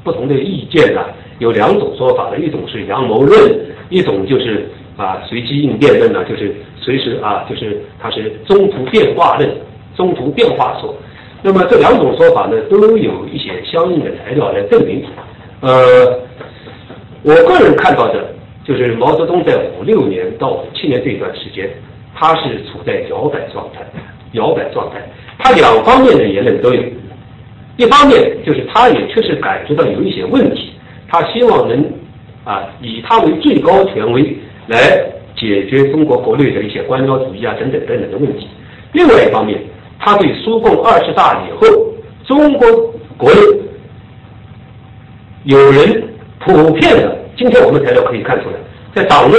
不同的意见的。有两种说法的，一种是阳谋论，一种就是啊随机应变论呢，就是随时啊就是它是中途变化论，中途变化说。那么这两种说法呢，都有一些相应的材料来证明。呃，我个人看到的，就是毛泽东在五六年到五七年这段时间，他是处在摇摆状态，摇摆状态。他两方面的言论都有，一方面就是他也确实感觉到有一些问题，他希望能啊以他为最高权威来解决中国国内的一些官僚主义啊等等等等的问题。另外一方面。他对苏共二十大以后，中国国内有人普遍的，今天我们材料可以看出来，在党内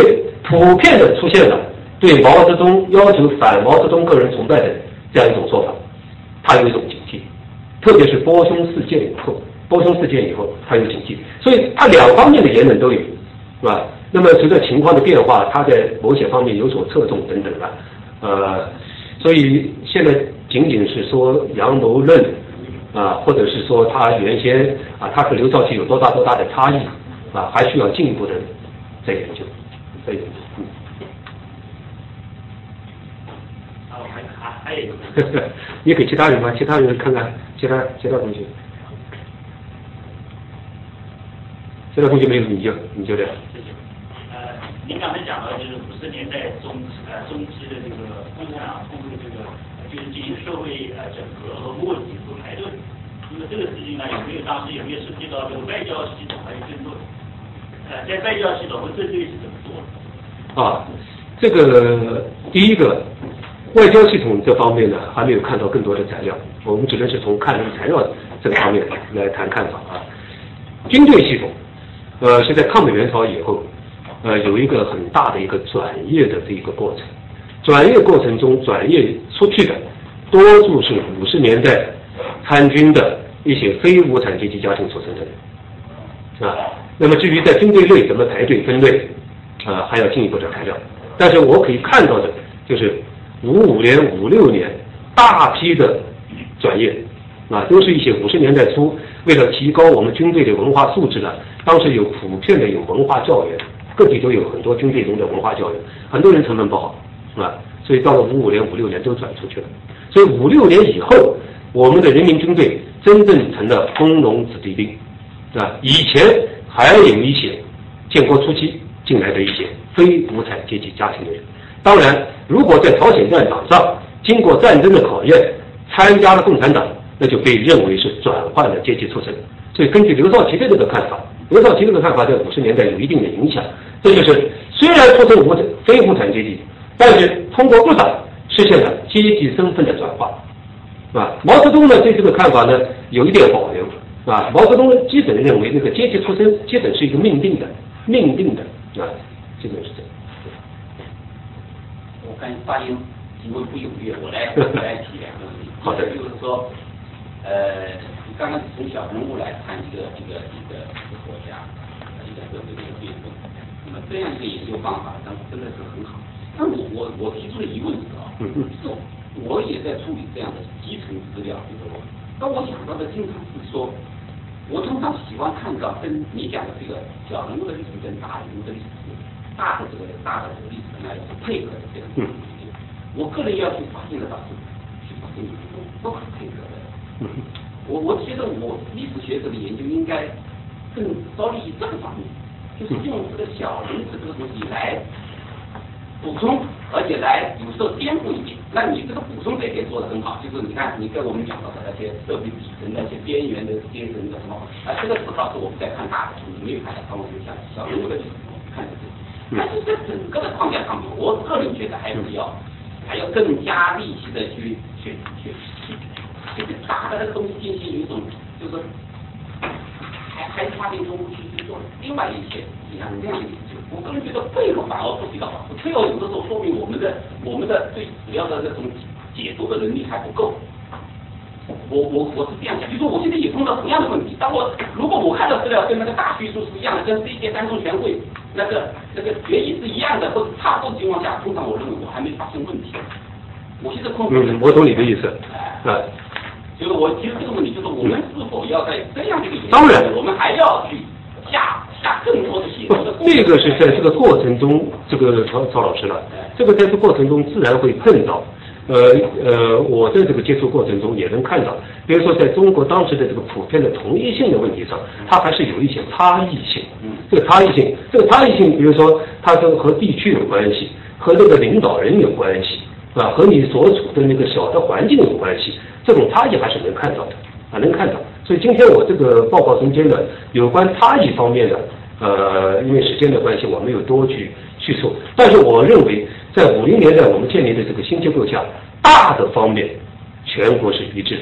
普遍的出现了对毛泽东要求反毛泽东个人崇拜的这样一种说法，他有一种，特别是波匈事件以后，波匈事件以后他有警惕，所以他两方面的言论都有，是吧？那么随着情况的变化，他在某些方面有所侧重等等的，呃，所以现在。仅仅是说阳谋论啊，或者是说他原先啊，他和刘少奇有多大多大的差异啊，还需要进一步的再研究，再研究。嗯。啊，还有一个。你给其他人吧？其他人看看，其他其他同学，其他同学没有你就你就这样。谢谢。呃，您刚才讲到就是五十年代中呃中期的这个共产党通过这个。就是进行社会呃整合和摸底和排队，那么这个事情呢，有没有当时有没有涉及到这个外交系统还有争论？呃，在外交系统和针对是怎么做的？啊，这个第一个外交系统这方面呢，还没有看到更多的材料，我们只能是从看这个材料这个方面来谈看法啊。军队系统，呃，是在抗美援朝以后，呃，有一个很大的一个转业的这一个过程。转业过程中，转业出去的多数是五十年代参军的一些非无产阶级家庭出身的人，啊，那么至于在军队内怎么排队分类，啊，还要进一步的材料。但是我可以看到的，就是五五年、五六年大批的转业，啊，都是一些五十年代初为了提高我们军队的文化素质的，当时有普遍的有文化教员，各地都有很多军队中的文化教员，很多人成分不好。啊？所以到了五五年、五六年都转出去了。所以五六年以后，我们的人民军队真正成了工农子弟兵，啊？以前还有一些建国初期进来的一些非无产阶级家庭的人。当然，如果在朝鲜战场上经过战争的考验，参加了共产党，那就被认为是转换了阶级出身。所以根据刘少奇的这个看法，刘少奇这个看法在五十年代有一定的影响。这就是虽然出身无产非无产阶级。但是通过入党实现了阶级身份的转化，啊，毛泽东呢对这个看法呢有一点保留，啊，毛泽东基本认为那个阶级出身基本是一个命定的，命定的，啊，基本是这样。我看发音几位不踊跃，我来 我来提两个问题。好的。就是说，呃，你刚刚从小人物来看一个一个一个一个国家，一个社会的一个变动，那么这样一个研究方法，当时真的是很好。但我我我提出的疑问是啊，是我也在处理这样的基层资料，就是我，那我想到的经常是说，我通常喜欢看到跟你讲的这个小人物的历史跟大人物的历史，大的这个大的这个历史来配合的这样的。我个人要去发现的倒是，去发现不不可配合的。我我觉得我历史学者的研究应该更着力于这个方面，就是用这个小人这个东西来。补充，而且来有时候颠覆一点，那你这个补充这点做的很好，就是你看你跟我们讲到的那些社会底层那些边缘的阶层的什么，啊，这个至少是我们在看大的，没有看到他们像小人物的看的但是在整个的框架上面，我个人觉得还是要还要更加力气的去去去去去把这个东西进行一种就是还还发现中去去做另外一些你看这样的。我个人觉得背后反而不比较好，配合有的时候说明我们的我们的最主要的那种解读的能力还不够。我我我是这样想，就说我现在也碰到同样的问题。当我如果我看到资料跟那个大叙述是一样的，跟这些三中全会那个那个决议是一样的，或者差不多的情况下，通常我认为我还没发现问题。我现在困惑。嗯，我懂你的意思。啊。就是我其实这个问题就是我们是否要在这样的一个当然，我们还要去下下。更多的不，这个是在这个过程中，这个曹曹老师了，这个在这过程中自然会碰到，呃呃，我在这个接触过程中也能看到，比如说在中国当时的这个普遍的同一性的问题上，它还是有一些差异性。这个差异性，这个差异性，比如说它跟和地区有关系，和这个领导人有关系，啊，和你所处的那个小的环境有关系，这种差异还是能看到的，啊，能看到。所以今天我这个报告中间呢有关差异方面的，呃，因为时间的关系，我没有多去叙述。但是我认为，在五零年代我们建立的这个新结构下，大的方面全国是一致的，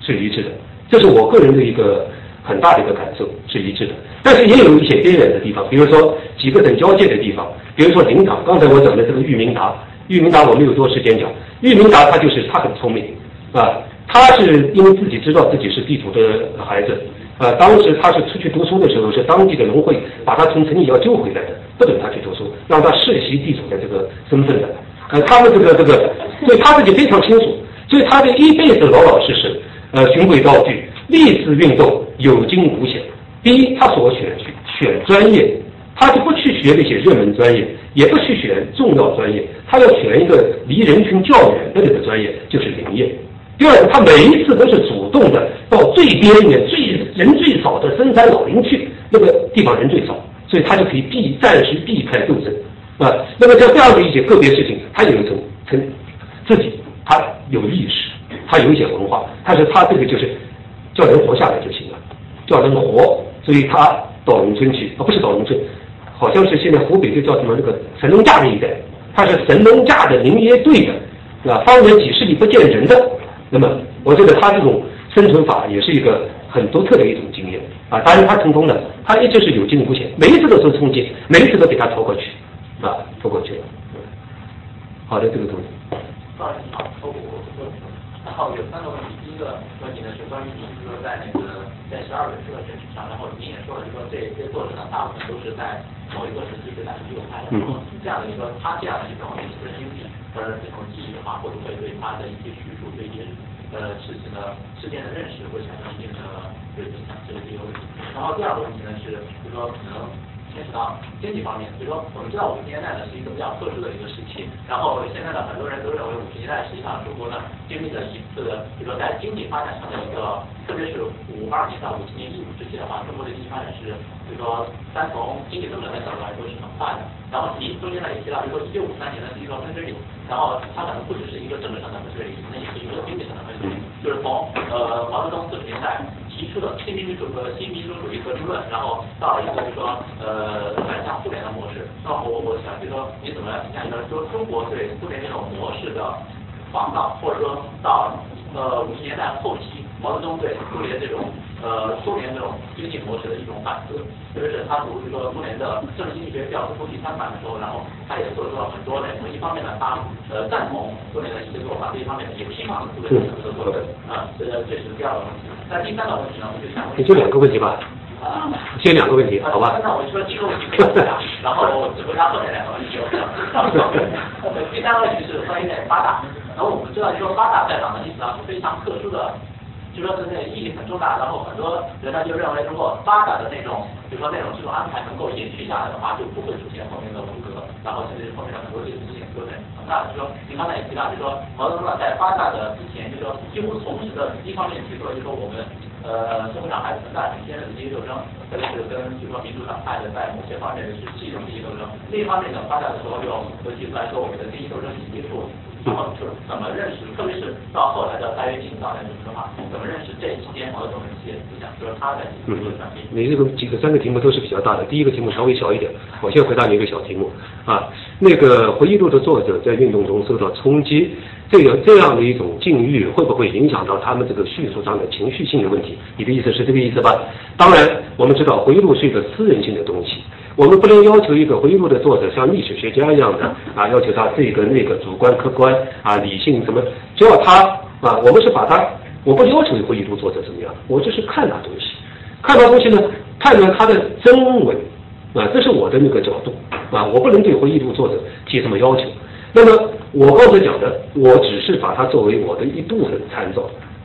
是一致的。这是我个人的一个很大的一个感受，是一致的。但是也有一些边缘的地方，比如说几个省交界的地方，比如说临港。刚才我讲的这个裕民达，裕民达我没有多时间讲。裕民达他就是他很聪明啊。他是因为自己知道自己是地主的孩子，呃，当时他是出去读书的时候，是当地的农会把他从城里要救回来的，不准他去读书，让他世袭地主的这个身份的。呃，他们这个这个，所以他自己非常清楚，所以他这一辈子老老实实，呃，循规蹈矩，历次运动有惊无险。第一，他所选选专业，他就不去学那些热门专业，也不去选重要专业，他要选一个离人群较远的这个专业，就是林业。第二，他每一次都是主动的到最边缘、最人最少的深山老林去，那个地方人最少，所以他就可以避暂时避开斗争啊。那么在这样的一些个别事情，他有一种成自己，他有意识，他有一些文化，但是他这个就是叫人活下来就行了，叫人活，所以他到农村去，啊不是到农村，好像是现在湖北就叫什么那个神农架那一带，他是神农架的林业队的，啊？方圆几十里不见人的。那么，我觉得他这种生存法也是一个很独特的一种经验啊。当然，他成功了，他一直是有惊无险，每一次都是冲击，每一次都给他拖过去，啊，拖过去了。好的，这个同学。好，我我我，然后有三个问题，第一个问题呢是关于您说在那个在十二本书的整体上，然后您也说了，就说这些作者呢大部分都是在某一个时期是来自右派的，这样的一个他这样的一种历史的经历。和，这种记忆的话，会不会对他的一些叙述、对一些呃事情的事件的认识，会产生一定的对影响？这是第一个问题。然后第二个问题呢是，就说可能牵扯到经济方面，就说我们知道五十年代呢是一个比较特殊的一个时期，然后现在呢很多人都认为五十年代实际上中国呢经历了一次，就说在经济发展上的一个，特别是五二年到五七年一五时期的话，中国的经济发展是，就说单从经济增长的角度来说是很快的。然后您中间呢也提到，就说一九五三年呢是一个分水岭。然后它可能不只是一个政治上的分水岭，可能也是一个经济上的分水岭。就是从呃毛泽东四十年代提出的新民主和新民主主义革命论，然后到一个就是说呃反向互联的模式。那我我想就说你怎么评价一下，说中国对苏联这种模式的仿造，或者说到呃五十年代后期毛泽东对苏联这种。呃，苏联这种经济模式的一种反思，特别是他读这个苏联的政治经济学教科书第三版的时候，然后他也做出了很多内容。一方面呢，他呃赞同苏联的一些做法；另一方面呢，也批判苏联的很多做法。啊，这这是第二个问题。那第三个问题呢，我就想问，就两个问题吧。啊，先两个问题，好吧？那我就说第一个问题然后只回答后面两个问题。第三个问题是关于在八大，然后我们知道，就说八大在党的历史上是非常特殊的。就说是那意义很重大，然后很多人呢就认为，如果发展的那种，就说那种这种安排能够延续下来的话，就不会出现后面的文革，然后甚至后面的很多历史事情都很很大。就说您刚才也提到，就说毛泽东呢在发展的之前，就说几乎同时的一方面提出了，就说我们呃社会上还存在很鲜的阶级斗争，特别是跟就说民主党派的在某些方面是系统阶级斗争。另一方面呢，发展的时候又又提出来说，我们的阶级斗争已经结束束。然后就是怎么认识，特别是到后来的白跃进到来的话，怎么认识这期间毛泽东的一些思想，就是他的嗯，你这个几个三个题目都是比较大的，第一个题目稍微小一点，我先回答你一个小题目啊。那个回忆录的作者在运动中受到冲击，这个这样的一种境遇会不会影响到他们这个叙述上的情绪性的问题？你的意思是这个意思吧？当然，我们知道回忆录是一个私人性的东西。我们不能要求一个回忆录的作者像历史学家一样的啊，要求他这个那个主观客观啊理性什么，只要他啊，我们是把他，我不要求回忆录作者怎么样，我就是看他东西，看他东西呢，判断他的真伪啊，这是我的那个角度啊，我不能对回忆录作者提什么要求。那么我刚才讲的，我只是把它作为我的一部分参照，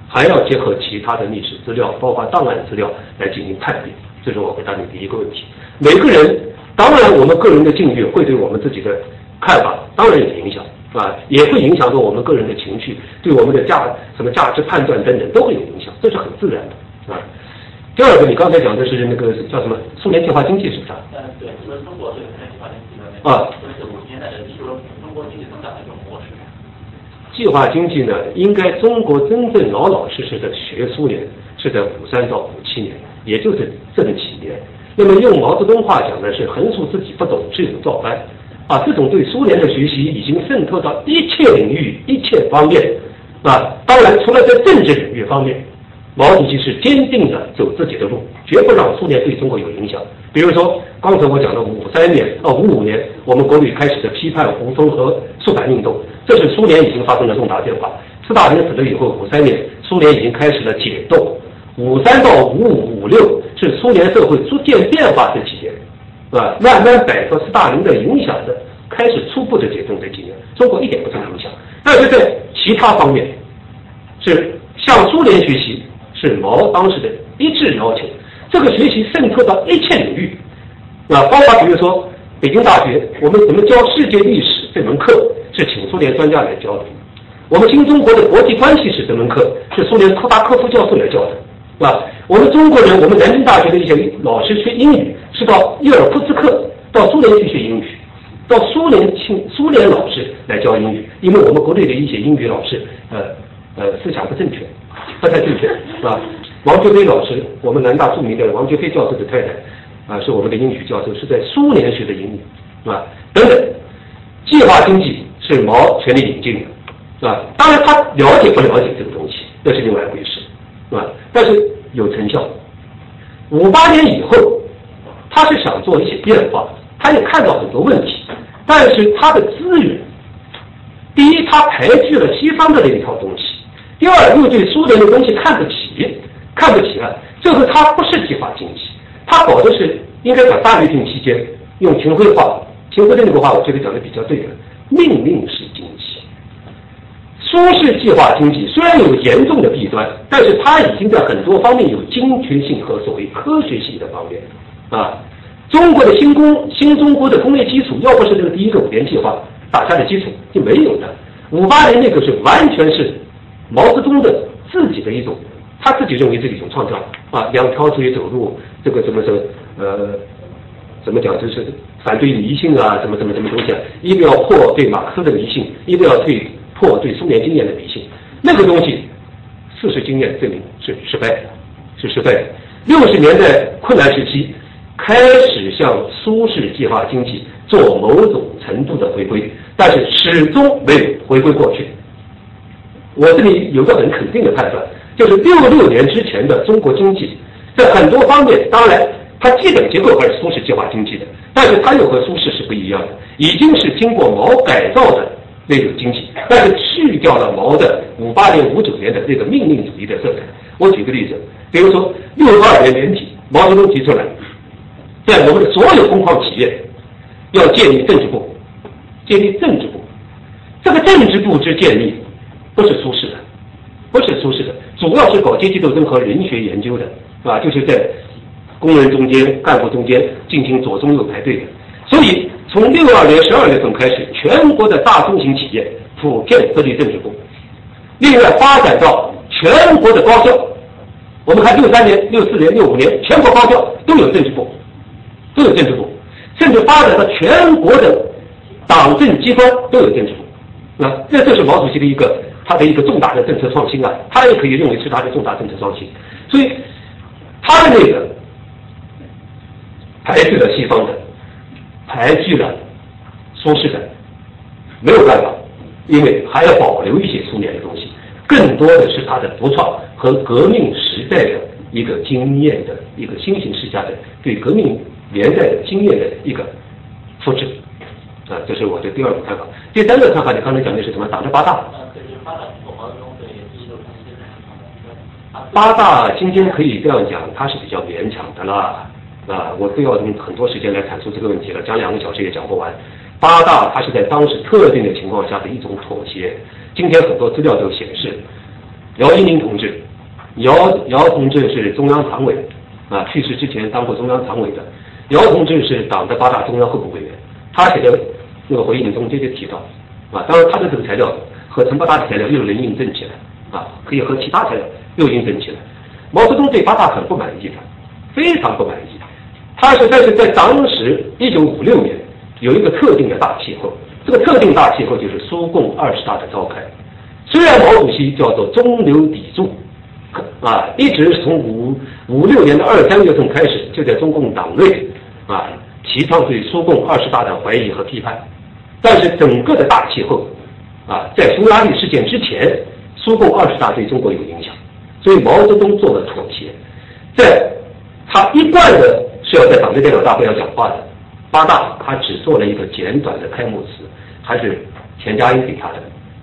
还要结合其他的历史资料，包括档案资料来进行判别。这是我回答你第一个问题。每个人，当然我们个人的境遇会对我们自己的看法当然有影响啊，也会影响到我们个人的情绪，对我们的价什么价值判断等等都会有影响，这是很自然的啊。第二个，你刚才讲的是那个叫什么苏联计划经济是不是？嗯，对，就是中国这个苏联计划经济的啊，就是五十年代的，就是中国经济增长的一种模式。计划经济呢，应该中国真正老老实实的学苏联是在五三到五七年，也就是这几年。那么用毛泽东话讲呢，是横竖自己不懂，只有照搬。啊，这种对苏联的学习已经渗透到一切领域、一切方面。啊，当然除了在政治领域方面，毛主席是坚定的走自己的路，绝不让苏联对中国有影响。比如说刚才我讲的五三年啊五五年，我们国内开始的批判胡风和肃反运动，这是苏联已经发生了重大变化。斯大林死了以后，五三年苏联已经开始了解冻。五三到五五五六是苏联社会逐渐变化的几年，是吧？慢慢摆脱斯大林的影响的，开始初步的解冻这几年，中国一点不受影响。但是在其他方面，是向苏联学习，是毛当时的一致要求。这个学习渗透到一切领域，啊，包括比如说北京大学，我们怎么教世界历史这门课是请苏联专家来教的；我们新中国的国际关系史这门课是苏联库达科夫教授来教的。是吧？我们中国人，我们南京大学的一些老师学英语，是到伊尔库茨克，到苏联去学英语，到苏联请苏联老师来教英语，因为我们国内的一些英语老师，呃呃，思想不正确，不太正确，是吧？王学飞老师，我们南大著名的王学飞教授的太太，啊，是我们的英语教授，是在苏联学的英语，是吧？等等，计划经济是毛全力引进的，是吧？当然他了解不了解这个东西，那是另外一回事。是吧？但是有成效。五八年以后，他是想做一些变化，他也看到很多问题，但是他的资源，第一，他排拒了西方的那一套东西；第二，又对苏联的东西看不起，看不起了。最后，他不是计划经济，他搞的是应该讲大跃进期间用秦晖话，秦晖的那个话，我觉得讲的比较对的，命令式经济。苏式计划经济虽然有严重的弊端，但是它已经在很多方面有精确性和所谓科学性的方面啊。中国的新工新中国的工业基础，要不是这个第一个五年计划打下的基础，就没有的。五八年那个是完全是毛泽东的自己的一种，他自己认为是一种创造啊，两条腿走路，这个怎么怎么呃，怎么讲就是反对迷信啊，什么什么什么东西啊，一定要破对马克思的迷信，一定要对。破对苏联经验的迷信，那个东西，事实经验证明是失败的，是失败的。六十年代困难时期，开始向苏式计划经济做某种程度的回归，但是始终没有回归过去。我这里有个很肯定的判断，就是六六年之前的中国经济，在很多方面，当然它基本结构还是苏式计划经济的，但是它又和苏式是不一样的，已经是经过毛改造的。那种经济，但是去掉了毛的五八年、五九年的这个命令主义的色彩。我举个例子，比如说六二年年底，毛泽东提出来，在我们的所有工矿企业要建立政治部，建立政治部。这个政治部之建立不是苏式的，不是苏式的，主要是搞阶级斗争和人学研究的，是吧？就是在工人中间、干部中间进行左中右排队的。所以，从六二年十二月份开始，全国的大中型企业普遍设立政治部。另外，发展到全国的高校，我们看六三年、六四年、六五年，全国高校都有政治部，都有政治部，甚至发展到全国的党政机关都有政治部，那这这是毛主席的一个他的一个重大的政策创新啊，他也可以认为是他的重大政策创新。所以他的那个排斥了西方的，排拒了苏式的，没有办法，因为还要保留一些苏联的东西，更多的是他的独创和革命时代的一个经验的一个新型世家的对革命年代的经验的一个复制。啊，这是我的第二个看法。第三个看法，你刚才讲的是什么？党的八大。八大今天可以这样讲，它是比较勉强的啦。啊，我都要用很多时间来阐述这个问题了，讲两个小时也讲不完。八大它是在当时特定的情况下的一种妥协。今天很多资料都显示，姚依宁同志，姚姚同志是中央常委，啊，去世之前当过中央常委的。姚同志是党的八大中央候补委员，他写的。这个回应中间就提到，啊，当然他的这个材料和陈伯达的材料又能印证起来，啊，可以和其他材料又印证起来。毛泽东对八大很不满意的，非常不满意。他是在是在当时一九五六年有一个特定的大气候，这个特定大气候就是苏共二十大的召开。虽然毛主席叫做中流砥柱，啊，一直从五五六年的二三月份开始就在中共党内啊提倡对苏共二十大的怀疑和批判。但是整个的大气候，啊，在匈牙利事件之前，苏共二十大对中国有影响，所以毛泽东做了妥协，在他一贯的是要在党的代表大会要讲话的，八大他只做了一个简短的开幕词，还是钱嘉英给他的，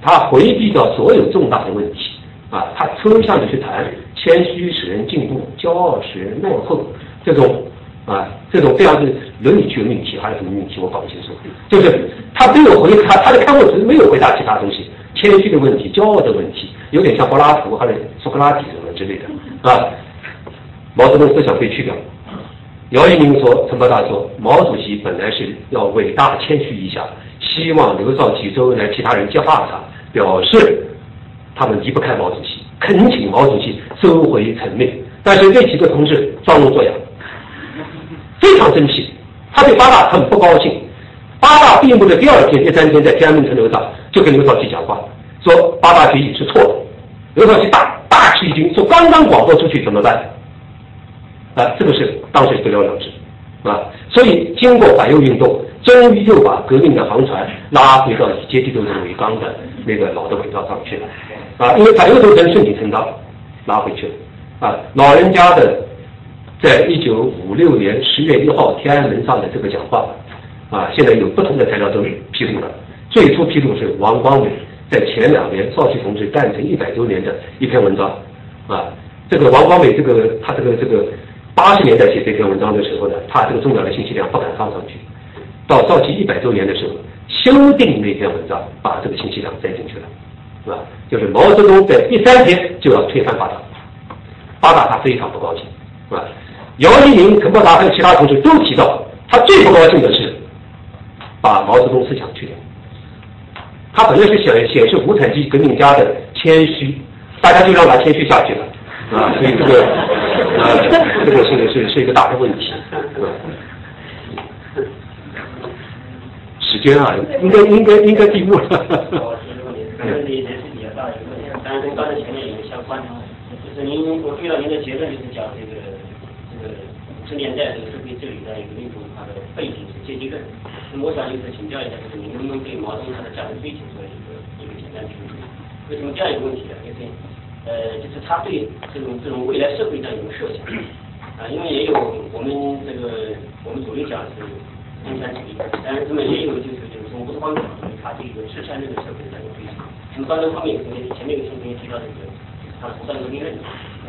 他回避掉所有重大的问题，啊，他抽象的去谈谦虚使人进步，骄傲使人落后这种。啊，这种这样的伦理学命题还是什么命题，我搞不清楚。就是他没有回他他的开幕词，没有回答其他东西，谦虚的问题、骄傲的问题，有点像柏拉图还是苏格拉底什么之类的啊。毛泽东思想被去掉。姚一鸣说，陈伯达说，毛主席本来是要伟大谦虚一下，希望刘少奇、周恩来其他人接话他，表示他们离不开毛主席，恳请毛主席收回成命。但是这几个同志装聋作哑。非常生气，他对八大很不高兴。八大闭幕的第二天、第三天，在天安门城楼上就跟刘少奇讲话，说八大决议是错的。刘少奇大大吃一惊，说刚刚广播出去怎么办？啊，这个是当时不了了之，啊，所以经过反右运动，终于又把革命的航船拉回到以阶梯斗争为纲的那个老的轨道上去了，啊，因为反右斗争顺理成章拉回去了，啊，老人家的。在一九五六年十月一号天安门上的这个讲话，啊，现在有不同的材料都披露了。最初披露是王光美在前两年少奇同志诞辰一百周年的一篇文章，啊，这个王光美这个他这个这个八十年代写这篇文章的时候呢，他这个重要的信息量不敢放上去，到少奇一百周年的时候修订那篇文章，把这个信息量塞进去了，是吧？就是毛泽东在第三天就要推翻八大，八大他非常不高兴，是吧？姚一鸣、陈伯达还有其他同志都提到，他最不高兴的是把毛泽东思想去掉。他本来是显显示无产阶级革命家的谦虚，大家就让他谦虚下去了啊！所以这个啊，这个是是是一个大的问题。时间啊，应该应该应该闭幕了。问题也是比较大的一个问题，当然跟刚才前面有相关。就是您，我听到您的结论就是讲这个这个五。十年代这个社会治理的一个民主它的背景是阶级论。那么我想就是请教一下，就是您能不能对毛泽东他的价值背景做一个一个简单评述？为什么这样一个问题呢？就是呃，就是他对这种这种未来社会这样一种设想啊，因为也有我们这个我们主流讲是共产主义，但是那么也有就是就是从不同方面讲，他这个至善论的社会的这样一个追求。那么刚才方面前面前面有听众也提到这个他不断革命论。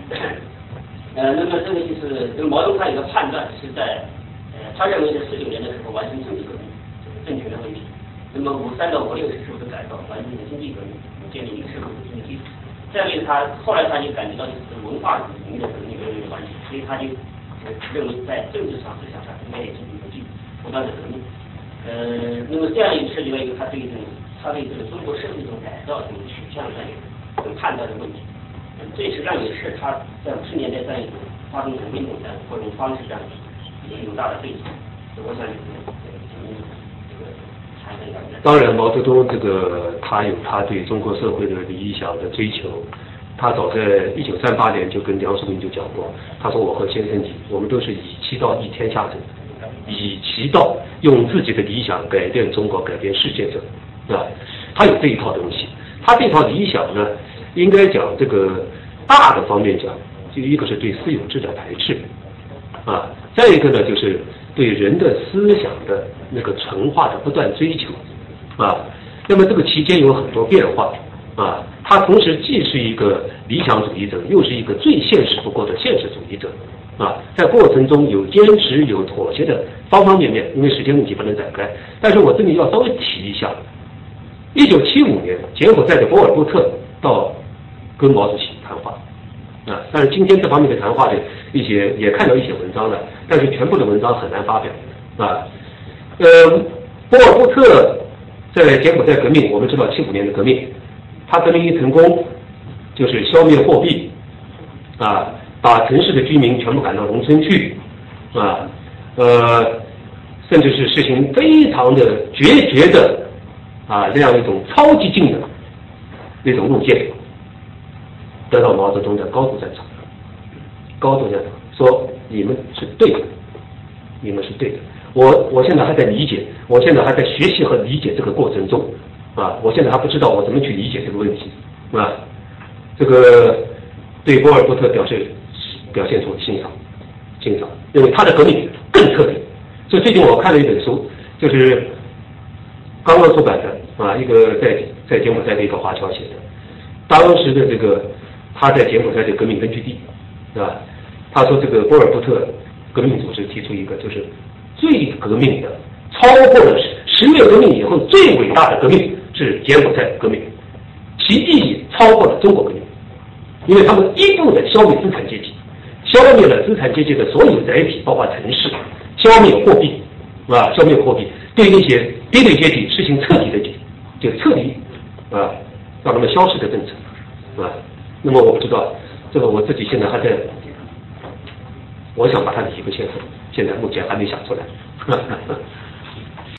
呃，那么这个就是，这个毛泽东他有个判断是在，呃，他认为在四九年的时候完成政治革命，就是政权的问题。那么五三到五六是社会的改造，完成经济革命，建立一个社会主义的基础。再一个，他后来他就感觉到就是文化革命的革命有关系，所以他就认为在政治上、思想上应该也进行一个不断的革命。呃，那么这样一个涉及到一个他对这种他对这个中国社会这种改造这种取向上一种判断的问题。这实际上也是他在五十年代这样一种发动这种运动这样各种方式这样一个有大的背景，我想就是这个请您这个谈当然，毛泽东这个他有他对中国社会的理想的追求。他早在一九三八年就跟梁漱溟就讲过，他说我和先生你，我们都是以其道益天下者，以其道用自己的理想改变中国、改变世界者，啊，他有这一套东西。他这套理想呢，应该讲这个大的方面讲，就一个是对私有制的排斥，啊，再一个呢就是对人的思想的那个纯化的不断追求，啊，那么这个期间有很多变化。啊，他同时既是一个理想主义者，又是一个最现实不过的现实主义者。啊，在过程中有坚持、有妥协的方方面面，因为时间问题不能展开。但是我这里要稍微提一下，一九七五年，柬埔寨的博尔布特到跟毛主席谈话。啊，但是今天这方面的谈话的一些也看到一些文章了，但是全部的文章很难发表。啊，呃，博尔布特在柬埔寨革命，我们知道七五年的革命。他革命一成功，就是消灭货币，啊，把城市的居民全部赶到农村去，啊，呃，甚至是实行非常的决绝的啊这样一种超激进的那种路线，得到毛泽东的高度赞赏，高度赞赏，说你们是对的，你们是对的，我我现在还在理解，我现在还在学习和理解这个过程中。啊，我现在还不知道我怎么去理解这个问题，啊，这个对波尔布特表示表现出欣赏，欣赏，因为他的革命更特别。所以最近我看了一本书，就是刚刚出版的啊，一个在在柬埔寨的一个华侨写的，当时的这个他在柬埔寨的革命根据地，啊，他说这个波尔布特革命组织提出一个就是最革命的，超过了十月革命以后最伟大的革命。是柬埔寨革命，其意义超过了中国革命，因为他们一步的消灭资产阶级，消灭了资产阶级的所有载体，包括城市，消灭货币，啊，消灭货币，对那些低等阶级实行彻底的就彻底啊，让他们消失的政策，啊，那么我不知道这个我自己现在还在，我想把它的几个线索，现在目前还没想出来。